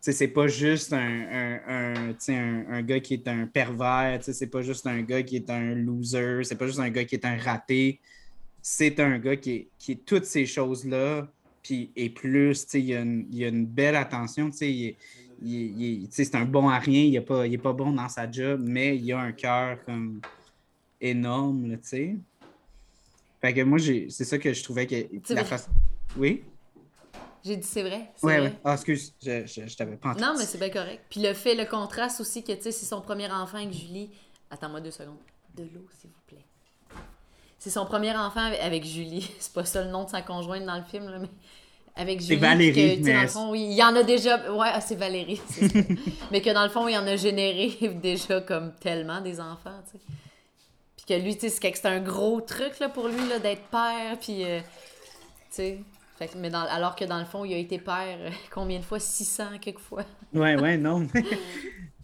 c'est pas juste un, un, un, un, un gars qui est un pervers, c'est pas juste un gars qui est un loser, c'est pas juste un gars qui est un raté. C'est un gars qui est, qui est toutes ces choses-là, puis et plus, il y, a une- il y a une belle attention, tu sais, il est- il c'est un bon à rien, il est pas, il est pas bon dans sa job, mais il a un cœur comme énorme, tu sais. Fait que moi, j'ai, c'est ça que je trouvais que la façon... Oui?
J'ai dit c'est vrai. c'est vrai.
ouais. Ah, excuse, je, je, je t'avais pas entendu.
Non, mais c'est bien correct. Puis le fait, le contraste aussi, que tu sais, c'est son premier enfant avec Julie. Attends-moi deux secondes. De l'eau, s'il vous plaît. C'est son premier enfant avec, avec Julie. C'est pas ça le nom de sa conjointe dans le film, là, mais avec Julie.
Valérie,
puis que, tu sais,
mais-
dans le fond, oui, il y en a déjà. Ouais, ah, c'est Valérie. c'est mais que dans le fond, il en a généré déjà comme tellement des enfants, tu sais. Puis que lui, tu sais, c'est que c'est un gros truc là, pour lui là, d'être père, puis. euh, tu sais. Fait que- mais dans- alors que dans le fond, il a été père euh, combien de fois? 600 quelquefois.
Ouais, ouais, non.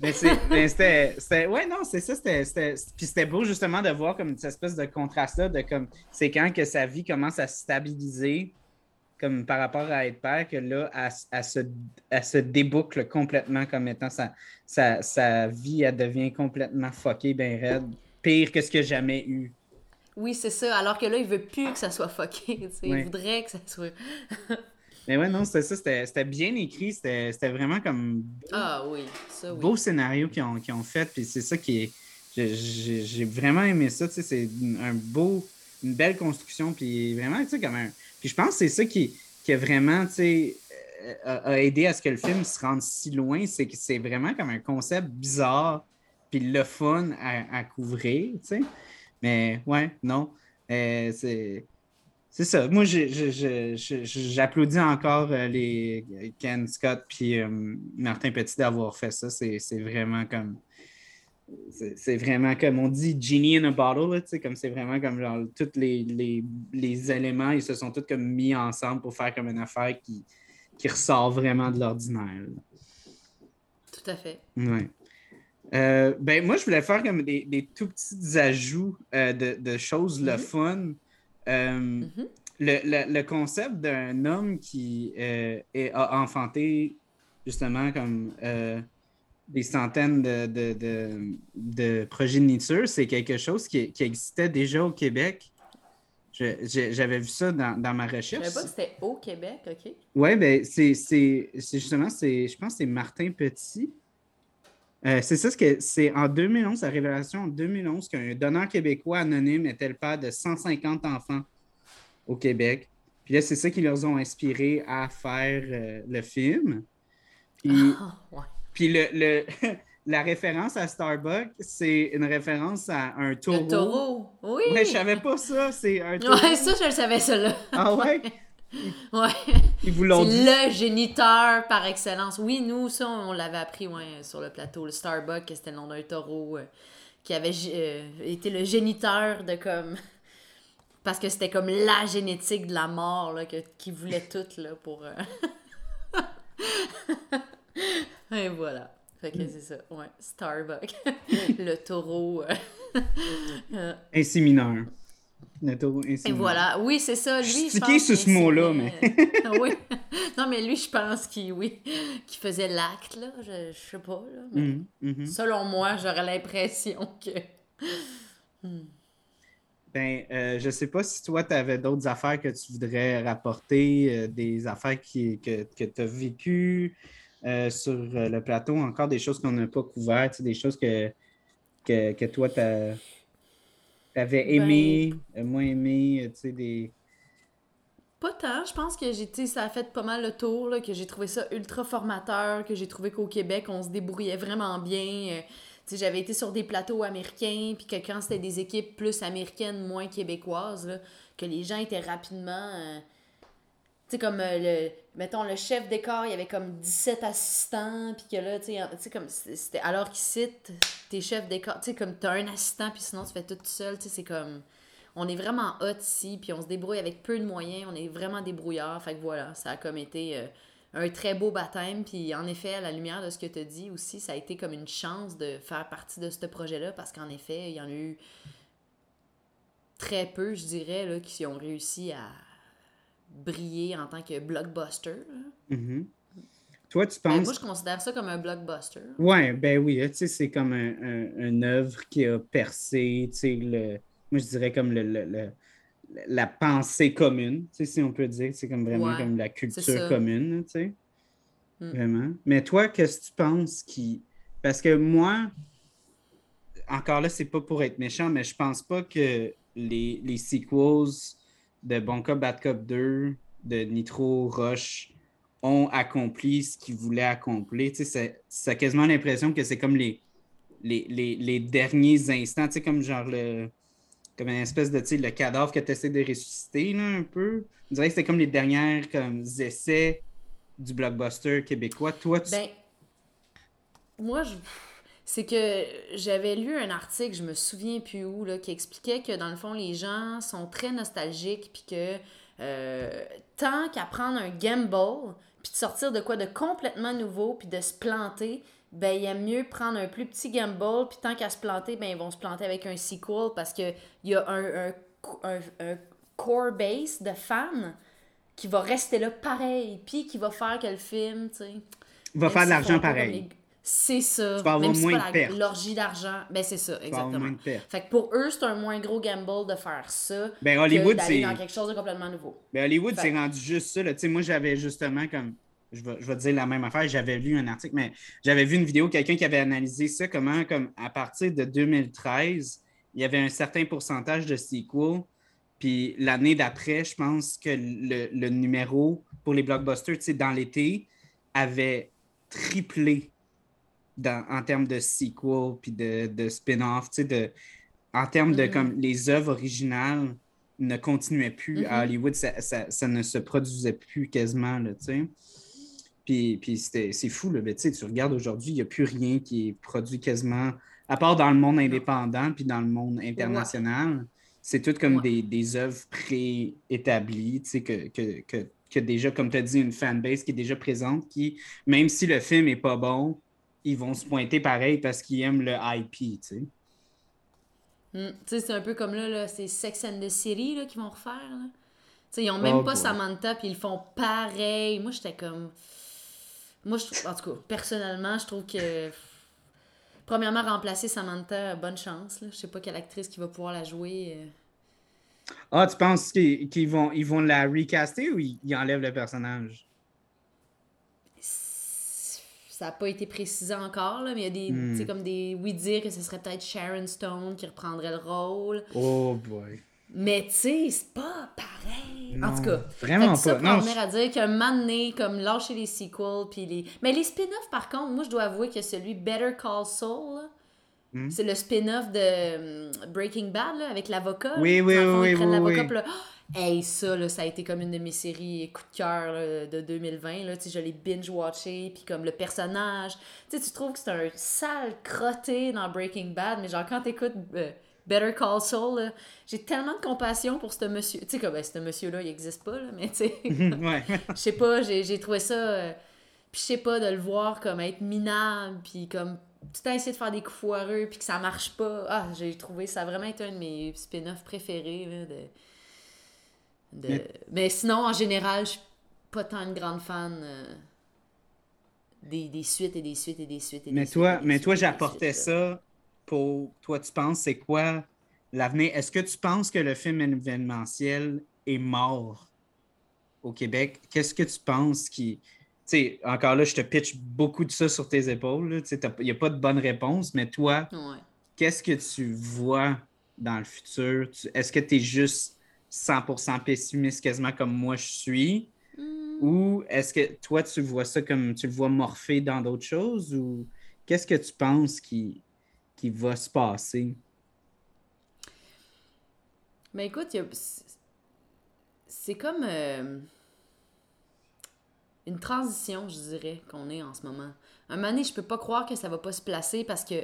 mais c'était. Ouais, non, c'est ça. C'était, puis c'était beau justement de voir comme cette espèce de contraste-là, de comme. C'est quand que sa vie commence à se stabiliser, comme par rapport à être père, que là, elle, elle se, elle se déboucle complètement comme étant sa, sa, sa vie, elle devient complètement fuckée, ben raide. Pire que ce que jamais eu.
Oui, c'est ça. Alors que là, il veut plus que ça soit fucké.
Ouais.
Il voudrait que ça soit.
Mais ouais, non, c'était ça. C'était, c'était bien écrit. C'était, c'était vraiment comme
Ah oui, ça oui.
beau scénario qu'ils ont, ont fait. Puis c'est ça qui est. j'ai- vraiment aimé ça. tu sais, C'est un beau, une belle construction. Puis vraiment, tu sais, comme un. Puis je pense que c'est ça qui, qui a vraiment, tu sais, euh, a, a aidé à ce que le film se rende si loin. C'est que c'est vraiment comme un concept bizarre. Puis le fun à, à couvrir, tu sais. Mais ouais, non. Euh, c'est. C'est ça. Moi, j'applaudis encore euh, les Ken Scott puis euh, Martin Petit d'avoir fait ça. C'est vraiment comme. C'est vraiment comme on dit Genie in a bottle, là, comme c'est vraiment comme genre tous les, les, les éléments, ils se sont tous comme mis ensemble pour faire comme une affaire qui, qui ressort vraiment de l'ordinaire.
Tout à fait.
Ouais. Euh, ben, moi, je voulais faire comme des, des tout petits ajouts euh, de, de choses le
Mhm.
fun. Euh,
Mhm.
le, le- le concept d'un homme qui est- a enfanté justement comme des centaines de, de, de, de progéniture, c'est quelque chose qui, qui existait déjà au Québec. Je- J'avais vu ça dans, dans ma
Je
recherche.
savais pas que c'était au Québec, OK?
Oui, ben c'est justement, c'est, je pense que c'est Martin Petit. Euh, c'est ça, ce que c'est en 2011, la révélation en 2011, qu'un donneur québécois anonyme était le père de 150 enfants au Québec. Puis là, c'est ça qui leur ont inspiré à faire euh, le film. Puis,
Ah, ouais.
puis le, le- la référence à Starbucks, c'est une référence à un taureau.
Le taureau. Oui.
Ouais, je savais pas ça, c'est un taureau.
Ouais, ça, je le savais, ça là.
Ah ouais?
Ouais.
Ils vous l'ont dit?
C'est le géniteur par excellence. Oui, nous, ça, on l'avait appris ouais, sur le plateau. Le Starbucks, c'était le nom d'un taureau euh, qui avait euh, été le géniteur de comme. Parce que c'était comme la génétique de la mort là, que, qui voulait tout là, pour. euh, Et voilà. Fait que c'est ça. Ouais, Starbucks. le taureau. euh, euh, et voilà, oui, c'est ça. Lui,
Je
je
suis stické
pense
sur ce mot-là,
enseignait- Ah oui. Non, mais lui, je pense qu'il oui, faisait l'acte, là. Je, je sais pas, là. Mais
Mhm, mhm.
selon moi, j'aurais l'impression que.
Ben, euh, je sais pas si toi, tu avais d'autres affaires que tu voudrais rapporter, euh, des affaires qui, que, que tu as vécues euh, sur euh, le plateau, encore des choses qu'on n'a pas couvertes, tu des choses que, que, que toi, t'avais aimé, ben... moins aimé, tu sais, des.
Pas tant. Je pense que j'ai, ça a fait pas mal le tour, là, que j'ai trouvé ça ultra formateur, que j'ai trouvé qu'au Québec, on se débrouillait vraiment bien. Euh, j'avais été sur des plateaux américains, puis que quand c'était des équipes plus américaines, moins québécoises, là, que les gens étaient rapidement. Euh, sais, comme euh, le. Mettons, le chef d'écart, il y avait comme 17 assistants, puis que là, tu sais, comme. C'était, alors qu'ici, t'es chef d'écart, tu sais, comme t'as un assistant, puis sinon tu fais tout seul, tu sais, c'est comme on est vraiment hot ici, puis on se débrouille avec peu de moyens, on est vraiment débrouillard. Fait que voilà, ça a comme été euh, un très beau baptême. Puis en effet, à la lumière de ce que tu dit aussi, ça a été comme une chance de faire partie de ce projet-là, parce qu'en effet, il y en a eu très peu, je dirais, là, qui ont réussi à briller en tant que blockbuster.
Mm-hmm. Toi, tu ben, penses.
moi, je considère ça comme un blockbuster.
Ouais, ben oui, tu sais, c'est comme un, un, une œuvre qui a percé, tu sais, le moi, je dirais comme le, la pensée commune, si on peut dire. C'est comme vraiment comme la culture commune, tu sais. Mm. Vraiment. Mais toi, qu'est-ce que tu penses qui. Parce que moi, encore là, c'est pas pour être méchant, mais je pense pas que les, les sequels de Bon Cop, Bad Cop 2, de Nitro, Rush ont accompli ce qu'ils voulaient accomplir. Tu sais, ça a quasiment l'impression que c'est comme les, les, les, les, derniers instants, tu sais, comme genre le, comme une espèce de, le cadavre que tu essaies de ressusciter, là, un peu. On dirait que c'était comme les dernières comme, essais du blockbuster québécois. Toi, tu...
Ben, moi, je... c'est que j'avais lu un article, je me souviens plus où, là, qui expliquait que, dans le fond, les gens sont très nostalgiques, puis que euh, tant qu'à prendre un gamble, puis de sortir de quoi de complètement nouveau, puis de se planter, ben il aime mieux prendre un plus petit gamble, puis tant qu'à se planter, ben ils vont se planter avec un sequel parce qu'il y a un, un, un, core base de fans qui va rester là pareil, puis qui va faire que le film, tu sais.
Va faire de l'argent pareil.
C'est ça.
Tu vas avoir moins de pertes.
L'orgie d'argent. Ben, c'est ça, exactement. Moins de fait que pour eux, c'est un moins gros gamble de faire ça.
Ben, Hollywood, c'est.
dans quelque chose de complètement nouveau.
Ben, Hollywood, c'est rendu juste ça. Tu sais, moi, j'avais justement comme je vais, je dire la même affaire. J'avais lu un article, mais j'avais vu une vidéo, quelqu'un qui avait analysé ça, comment, comme à partir de 2013, il y avait un certain pourcentage de sequels. Puis l'année d'après, je pense que le, numéro pour les blockbusters, dans l'été, avait triplé dans, en termes de sequels puis de, de spin-off, de, en termes de mm-hmm. comme les œuvres originales ne continuaient plus à mm-hmm. Hollywood, ça, ça, ne se produisait plus quasiment, tu sais. Puis, puis c'est fou, là. Mais, tu regardes aujourd'hui, il n'y a plus rien qui est produit quasiment, à part dans le monde indépendant puis dans le monde international. C'est tout comme des, des œuvres préétablies, tu sais, que, que, que, que, déjà, comme tu as dit, une fanbase qui est déjà présente, qui, même si le film n'est pas bon, ils vont se pointer pareil parce qu'ils aiment le IP, tu sais.
Hmm. c'est un peu comme là, là c'est Sex and the City là, qu'ils vont refaire. Là. ils n'ont même oh, pas Samantha, puis ils font pareil. Moi, j'étais comme. Moi, je, en tout cas, personnellement, je trouve que. Premièrement, remplacer Samantha, bonne chance. Là. Je sais pas quelle actrice qui va pouvoir la jouer. Euh.
Ah, tu penses qu'ils vont, ils vont la recaster ou ils, enlèvent le personnage?
Ça n'a pas été précisé encore, là, mais il y a des. Hmm. comme des. Oui, dire que ce serait peut-être Sharon Stone qui reprendrait le rôle.
Oh boy.
Mais tu sais, c'est pas pareil. en tout cas,
vraiment
ça
pas. Non,
je... à dire qu'un moment donné, comme lâcher les sequels, puis les... Mais les spin-offs, par contre, moi, je dois avouer que celui Better Call Saul, hmm. c'est le spin-off de hum, Breaking Bad, là, avec l'avocat.
Oui, oui, oui, oui, oui,
Là, hey, ça, là, ça a été comme une de mes séries coup de cœur de 2020. Là, je l'ai binge-watché, puis comme le personnage. Tu sais, tu trouves que c'est un sale crotté dans Breaking Bad, mais genre, quand t'écoutes... Euh, Better Call Saul, j'ai tellement de compassion pour ce monsieur. Tu sais, comme ben, ce monsieur-là, il n'existe pas, là, mais tu sais.
ouais.
Je sais pas, j'ai trouvé ça. Euh, puis je sais pas, de le voir comme être minable, puis comme tout le temps essayer de faire des coups foireux, puis que ça marche pas. Ah, j'ai trouvé ça vraiment être un de mes spin-offs préférés. Là, de... De... Mais... sinon, en général, je suis pas tant une grande fan. Euh, des, des, suites et des suites et des suites. Et
mais, toi, mais toi, j'apportais ça pour toi, tu penses, c'est quoi l'avenir? Est-ce que tu penses que le film événementiel est mort au Québec? Qu'est-ce que tu penses qui. Tu sais, encore là, je te pitch beaucoup de ça sur tes épaules. Il n'y a pas de bonne réponse, mais toi, qu'est-ce que tu vois dans le futur? Est-ce que tu es juste 100% pessimiste, quasiment comme moi je suis? Hmm. Ou est-ce que toi, tu vois ça comme tu le vois morpher dans d'autres choses? Ou qu'est-ce que tu penses qui, qui va se passer?
Mais écoute, c'est comme euh, une transition, je dirais, qu'on est en ce moment. Un moment donné, je peux pas croire que ça va pas se placer parce que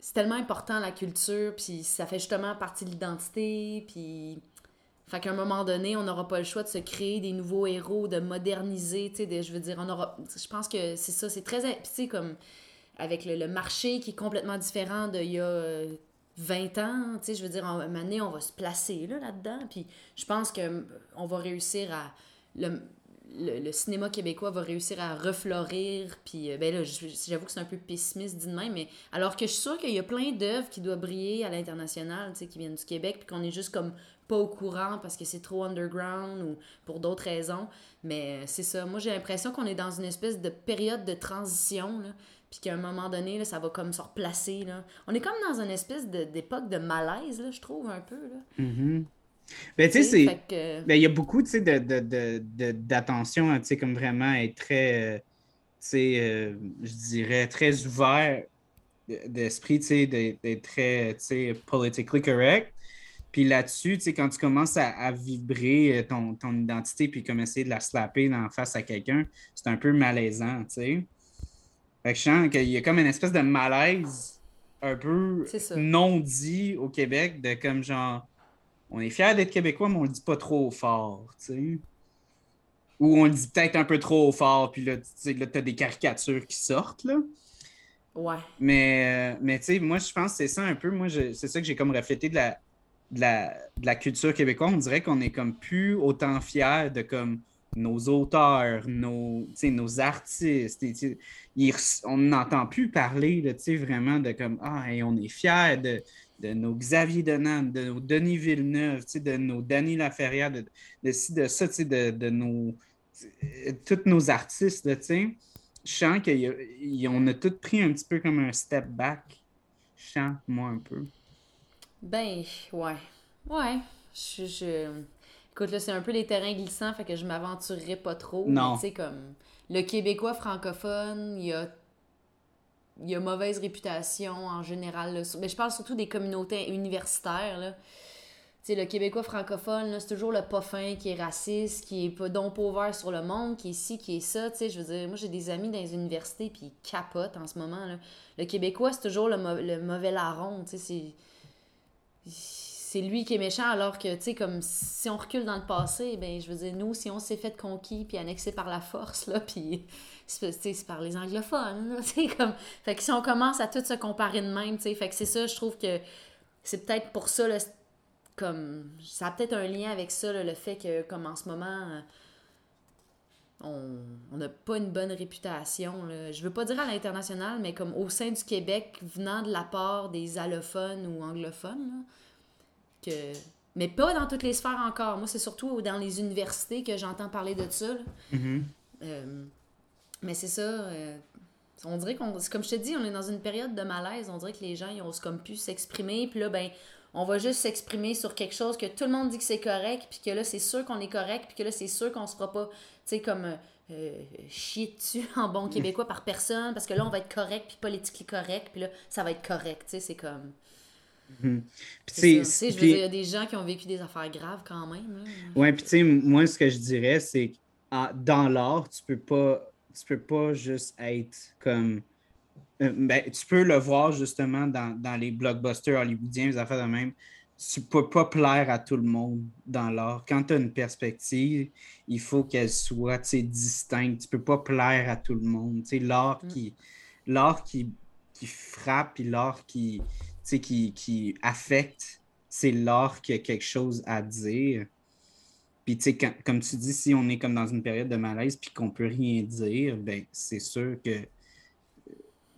c'est tellement important la culture, puis ça fait justement partie de l'identité, puis... Fait qu'à un moment donné, on n'aura pas le choix de se créer des nouveaux héros, de moderniser, tu sais, je veux dire, on aura... Je pense que c'est ça, c'est très... Tu sais, comme avec le, marché qui est complètement différent d'il y a 20 euh, ans, tu sais, je veux dire, en un on va se placer là, là-dedans, puis je pense qu'on va réussir à... Le, le, cinéma québécois va réussir à refleurir. Puis, euh, ben là, j'avoue que c'est un peu pessimiste dit de mais alors que je suis sûre qu'il y a plein d'œuvres qui doivent briller à l'international, tu sais, qui viennent du Québec, puis qu'on est juste comme pas au courant parce que c'est trop underground ou pour d'autres raisons. Mais euh, c'est ça. Moi, j'ai l'impression qu'on est dans une espèce de période de transition, là, puis qu'à un moment donné, là, ça va comme se replacer. Là. On est comme dans une espèce d'époque de, malaise, là, je trouve, un peu. Là.
Mm-hmm. Ben, tu sais, ben, il y a beaucoup, tu sais, d'attention, tu sais, comme vraiment être très, euh, tu sais, euh, je dirais, très ouvert d'esprit, tu sais, d'être très, tu sais, politically correct. Puis là-dessus, tu sais, quand tu commences à, vibrer euh, ton, ton, identité puis comme essayer de la slapper dans face à quelqu'un, c'est un peu malaisant, tu sais. Fait que je sens qu'il y a comme une espèce de malaise un peu non dit au Québec de comme genre on est fier d'être québécois, mais on le dit pas trop fort, tu sais. Ou on le dit peut-être un peu trop fort, puis là, tu là, as des caricatures qui sortent, là.
Ouais.
Mais, euh, mais tu sais, moi, je pense que c'est ça un peu. Moi, c'est ça que j'ai comme reflété de la, de la, culture québécoise. On dirait qu'on est comme plus autant fiers de comme nos auteurs, nos, nos artistes. on n'entend plus parler de, vraiment de comme Ah, on est fiers de, de nos Xavier Donan, de nos Denis Villeneuve, de nos Danny Laferrière, de, de ci, de ça, de, de nos. tous nos artistes, je sens qu'on a tous pris un petit peu comme un step back. Je sens, moi, un peu.
Ben, ouais. Ouais. Je. Écoute, là, c'est un peu les terrains glissants, fait que je m'aventurerai pas trop.
Non.
Tu sais, comme le Québécois francophone, il y a il y a mauvaise réputation en général. Mais je parle surtout des communautés universitaires. Là. sais, le Québécois francophone, c'est toujours le pas qui est raciste, qui est pas donc pauvre sur le monde, qui est ci, qui est ça. Je veux dire, moi, j'ai des amis dans les universités, puis ils capotent en ce moment. Là. Le Québécois, c'est toujours le, le mauvais larron. C'est c'est lui qui est méchant, alors que, tu sais, comme si on recule dans le passé, ben je veux dire, nous, si on s'est fait conquis puis annexé par la force, là, puis c'est par les anglophones, comme... Fait que si on commence à tout se comparer de même, tu sais, fait que c'est ça, je trouve que c'est peut-être pour ça, là, comme... Ça a peut-être un lien avec ça, le fait que, comme en ce moment... on n'a pas une bonne réputation. Là. Je veux pas dire à l'international, mais comme au sein du Québec, venant de la part des allophones ou anglophones, que... Mais pas dans toutes les sphères encore. Moi, c'est surtout dans les universités que j'entends parler de ça.
Mm-hmm.
Euh, mais c'est ça. Euh, on dirait qu'on. Comme je te dis, on est dans une période de malaise. On dirait que les gens, ils osent comme plus s'exprimer. Puis là, ben, on va juste s'exprimer sur quelque chose que tout le monde dit que c'est correct. Puis que là, c'est sûr qu'on est correct. Puis que là, c'est sûr qu'on se fera pas, tu sais, comme. Euh, chier dessus en bon québécois par personne parce que là on va être correct puis politiquement correct puis là ça va être correct tu sais c'est comme
Mhm.
je veux dire, il y a des gens qui ont vécu des affaires graves quand même.
Oui, puis tu sais, moi, ce que je dirais, c'est que dans l'art, tu peux pas tu peux pas juste être comme. Euh, ben, tu peux le voir justement dans, les blockbusters hollywoodiens, les affaires de même. Tu peux pas plaire à tout le monde dans l'art. Quand tu as une perspective, il faut qu'elle soit distincte. Tu peux pas plaire à tout le monde. L'art mm. qui, l'art qui, qui frappe et l'art qui, qui, qui affecte, c'est l'art qui a quelque chose à dire. Puis, tu sais, comme tu dis, si on est comme dans une période de malaise puis qu'on peut rien dire, ben c'est sûr que il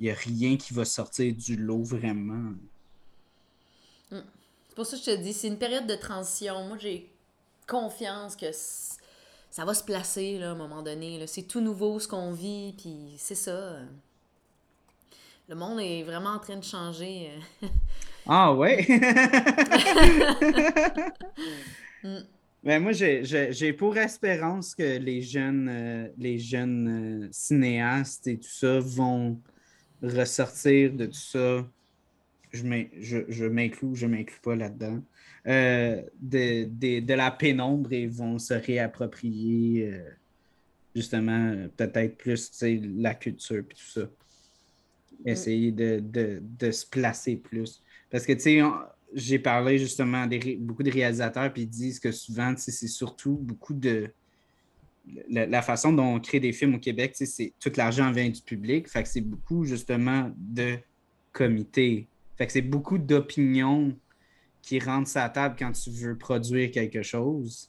n'y a rien qui va sortir du lot vraiment.
Hmm. C'est pour ça que je te dis, c'est une période de transition. Moi, j'ai confiance que ça va se placer là, à un moment donné. C'est tout nouveau ce qu'on vit, puis c'est ça. le monde est vraiment en train de changer. euh.
Ah ouais?
Mm.
Ben moi, j'ai- pour espérance que les jeunes, euh, les jeunes euh, cinéastes et tout ça vont ressortir de tout ça. Je m'in- je je m'inclus, m'inclus pas là-dedans. euh, de, de- de la pénombre et vont se réapproprier justement peut-être plus la culture et tout ça. Essayer de, de- de se placer plus. Parce que tu sais, on- j'ai parlé justement à beaucoup de réalisateurs, puis ils disent que souvent, c'est surtout beaucoup de. La, façon dont on crée des films au Québec, c'est tout l'argent vient du public. Fait que c'est beaucoup justement de comités. Fait que c'est beaucoup d'opinions qui rentrent la table quand tu veux produire quelque chose.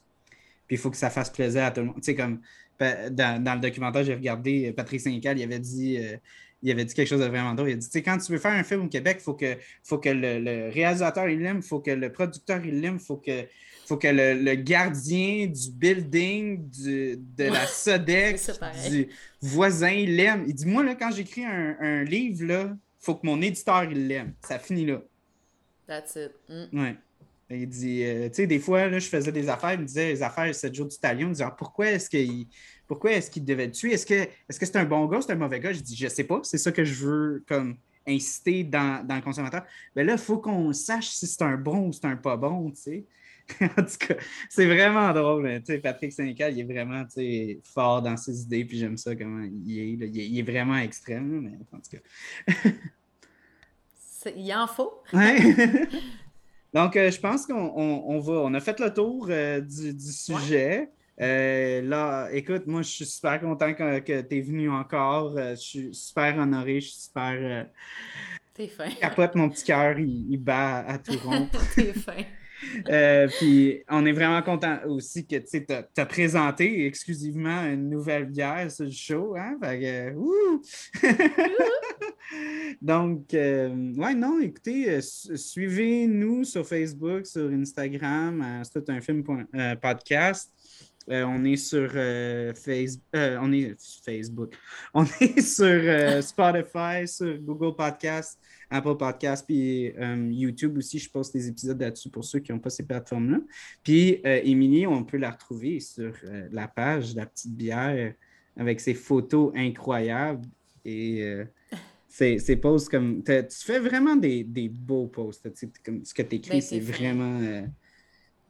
Puis il faut que ça fasse plaisir à tout le monde. Tu sais, comme dans le documentaire, j'ai regardé euh, Patrick Saint-Cal, il avait dit. euh, il avait dit quelque chose de vraiment drôle. Il a dit, tu sais, quand tu veux faire un film au Québec, il faut que, faut que le, le réalisateur il l'aime, il faut que le producteur il l'aime, il faut que, faut que le, le gardien du building, du- de la Sodex, du voisin il l'aime. Il dit, moi, là, quand j'écris un, un livre, il faut que mon éditeur il l'aime. Ça finit là.
That's it. Mm.
Ouais. Il dit, euh, tu sais, des fois, là, je faisais des affaires, il me disait les affaires 7 jours du talion, il me disait, Ah, pourquoi est-ce qu'il pourquoi est-ce qu'il devait le tuer? Est-ce que est-ce que c'est un bon gars, c'est un mauvais gars? Je dis, je sais pas, c'est ça que je veux comme inciter dans, dans le consommateur. Mais là, il faut qu'on sache si c'est un bon ou c'est un pas bon, tu sais. en tout cas, c'est vraiment drôle. hein. Tu sais, Patrick Sénécal, il est vraiment fort dans ses idées, puis j'aime ça comment il est. là. Il est, il est vraiment extrême, mais en tout cas.
Il en faut.
Ouais. Donc, euh, je pense qu'on on- on va. On a fait le tour euh, du, du sujet. Euh, là, écoute, moi, je suis super content que, tu es venu encore. Euh, je suis super honoré. Je suis super. euh,
T'es fin.
capote, mon petit cœur, il, il bat à tout rond.
T'es fin.
Euh, puis on est vraiment content aussi que tu as, présenté exclusivement une nouvelle bière sur le show. Hein? Fait que, ouh! Donc, euh, ouais, non, écoutez, euh, su- suivez-nous sur Facebook, sur Instagram, euh, c'est tout un film podcast. Euh, on est sur euh, Face- euh, on est Facebook. On est sur Spotify, sur Google Podcast, Apple Podcast, puis YouTube aussi. Je poste des épisodes là-dessus pour ceux qui n'ont pas ces plateformes-là. Puis Émilie, on peut la retrouver sur la page de La Petite Bière avec ses photos incroyables. Et c'est c'est posts comme. Tu fais vraiment des, des beaux posts. Comme ce que tu écris,
Ben,
c'est vraiment.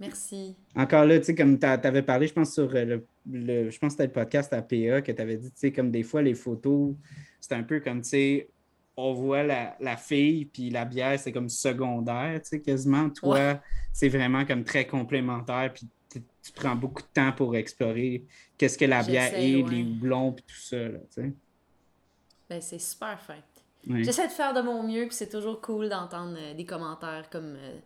Merci.
encore là, tu sais, comme tu avais parlé, je pense, sur euh, le, le- je pense que c'était le podcast à PA que tu avais dit, tu sais, comme des fois, les photos, c'est un peu comme, tu sais, on voit la, la fille, puis la bière, c'est comme secondaire, tu sais, quasiment. Toi, c'est vraiment comme très complémentaire, puis tu prends beaucoup de temps pour explorer qu'est-ce que la bière est,
ouais.
les houblons, puis tout ça, là, tu sais.
Ben, c'est super fin.
Ouais.
J'essaie de faire de mon mieux, puis c'est toujours cool d'entendre euh, des commentaires comme, euh,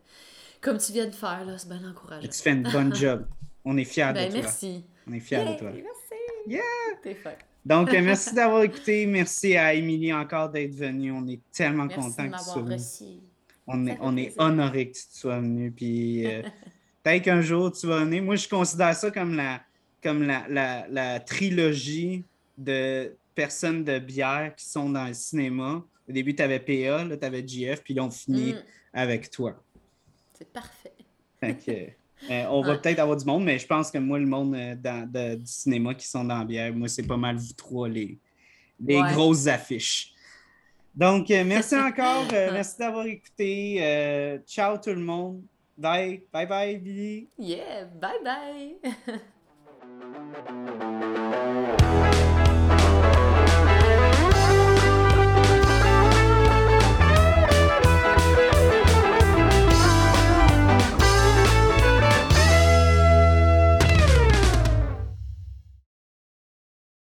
comme tu viens de faire. là. C'est bien encourageant.
Tu fais une bonne job. On est fiers
Ben,
de toi.
merci.
On est fiers
Yay,
de toi.
Merci.
Yeah!
T'es fin.
Donc, euh, merci d'avoir écouté. Merci à Émilie encore d'être venue. On est tellement
Merci de
content que tu sois venue. On est, on est honoré que tu sois venu. Puis euh, peut-être qu'un jour tu vas venir. Moi, je considère ça comme la, comme la, la, la trilogie de personnes de bière qui sont dans le cinéma. Au début, tu avais PA, là, tu avais GF, puis là, on finit
Mm,
avec toi.
C'est parfait.
Euh, on va
Ouais.
peut-être avoir du monde, mais je pense que moi, le monde euh, dans- de- du cinéma qui sont dans la bière, moi, c'est pas mal vous trois, les, les
Ouais.
grosses affiches. Donc, euh, merci encore. euh, merci d'avoir écouté. Ciao tout le monde. Bye. Bye bye, Billy.
Yeah, bye bye.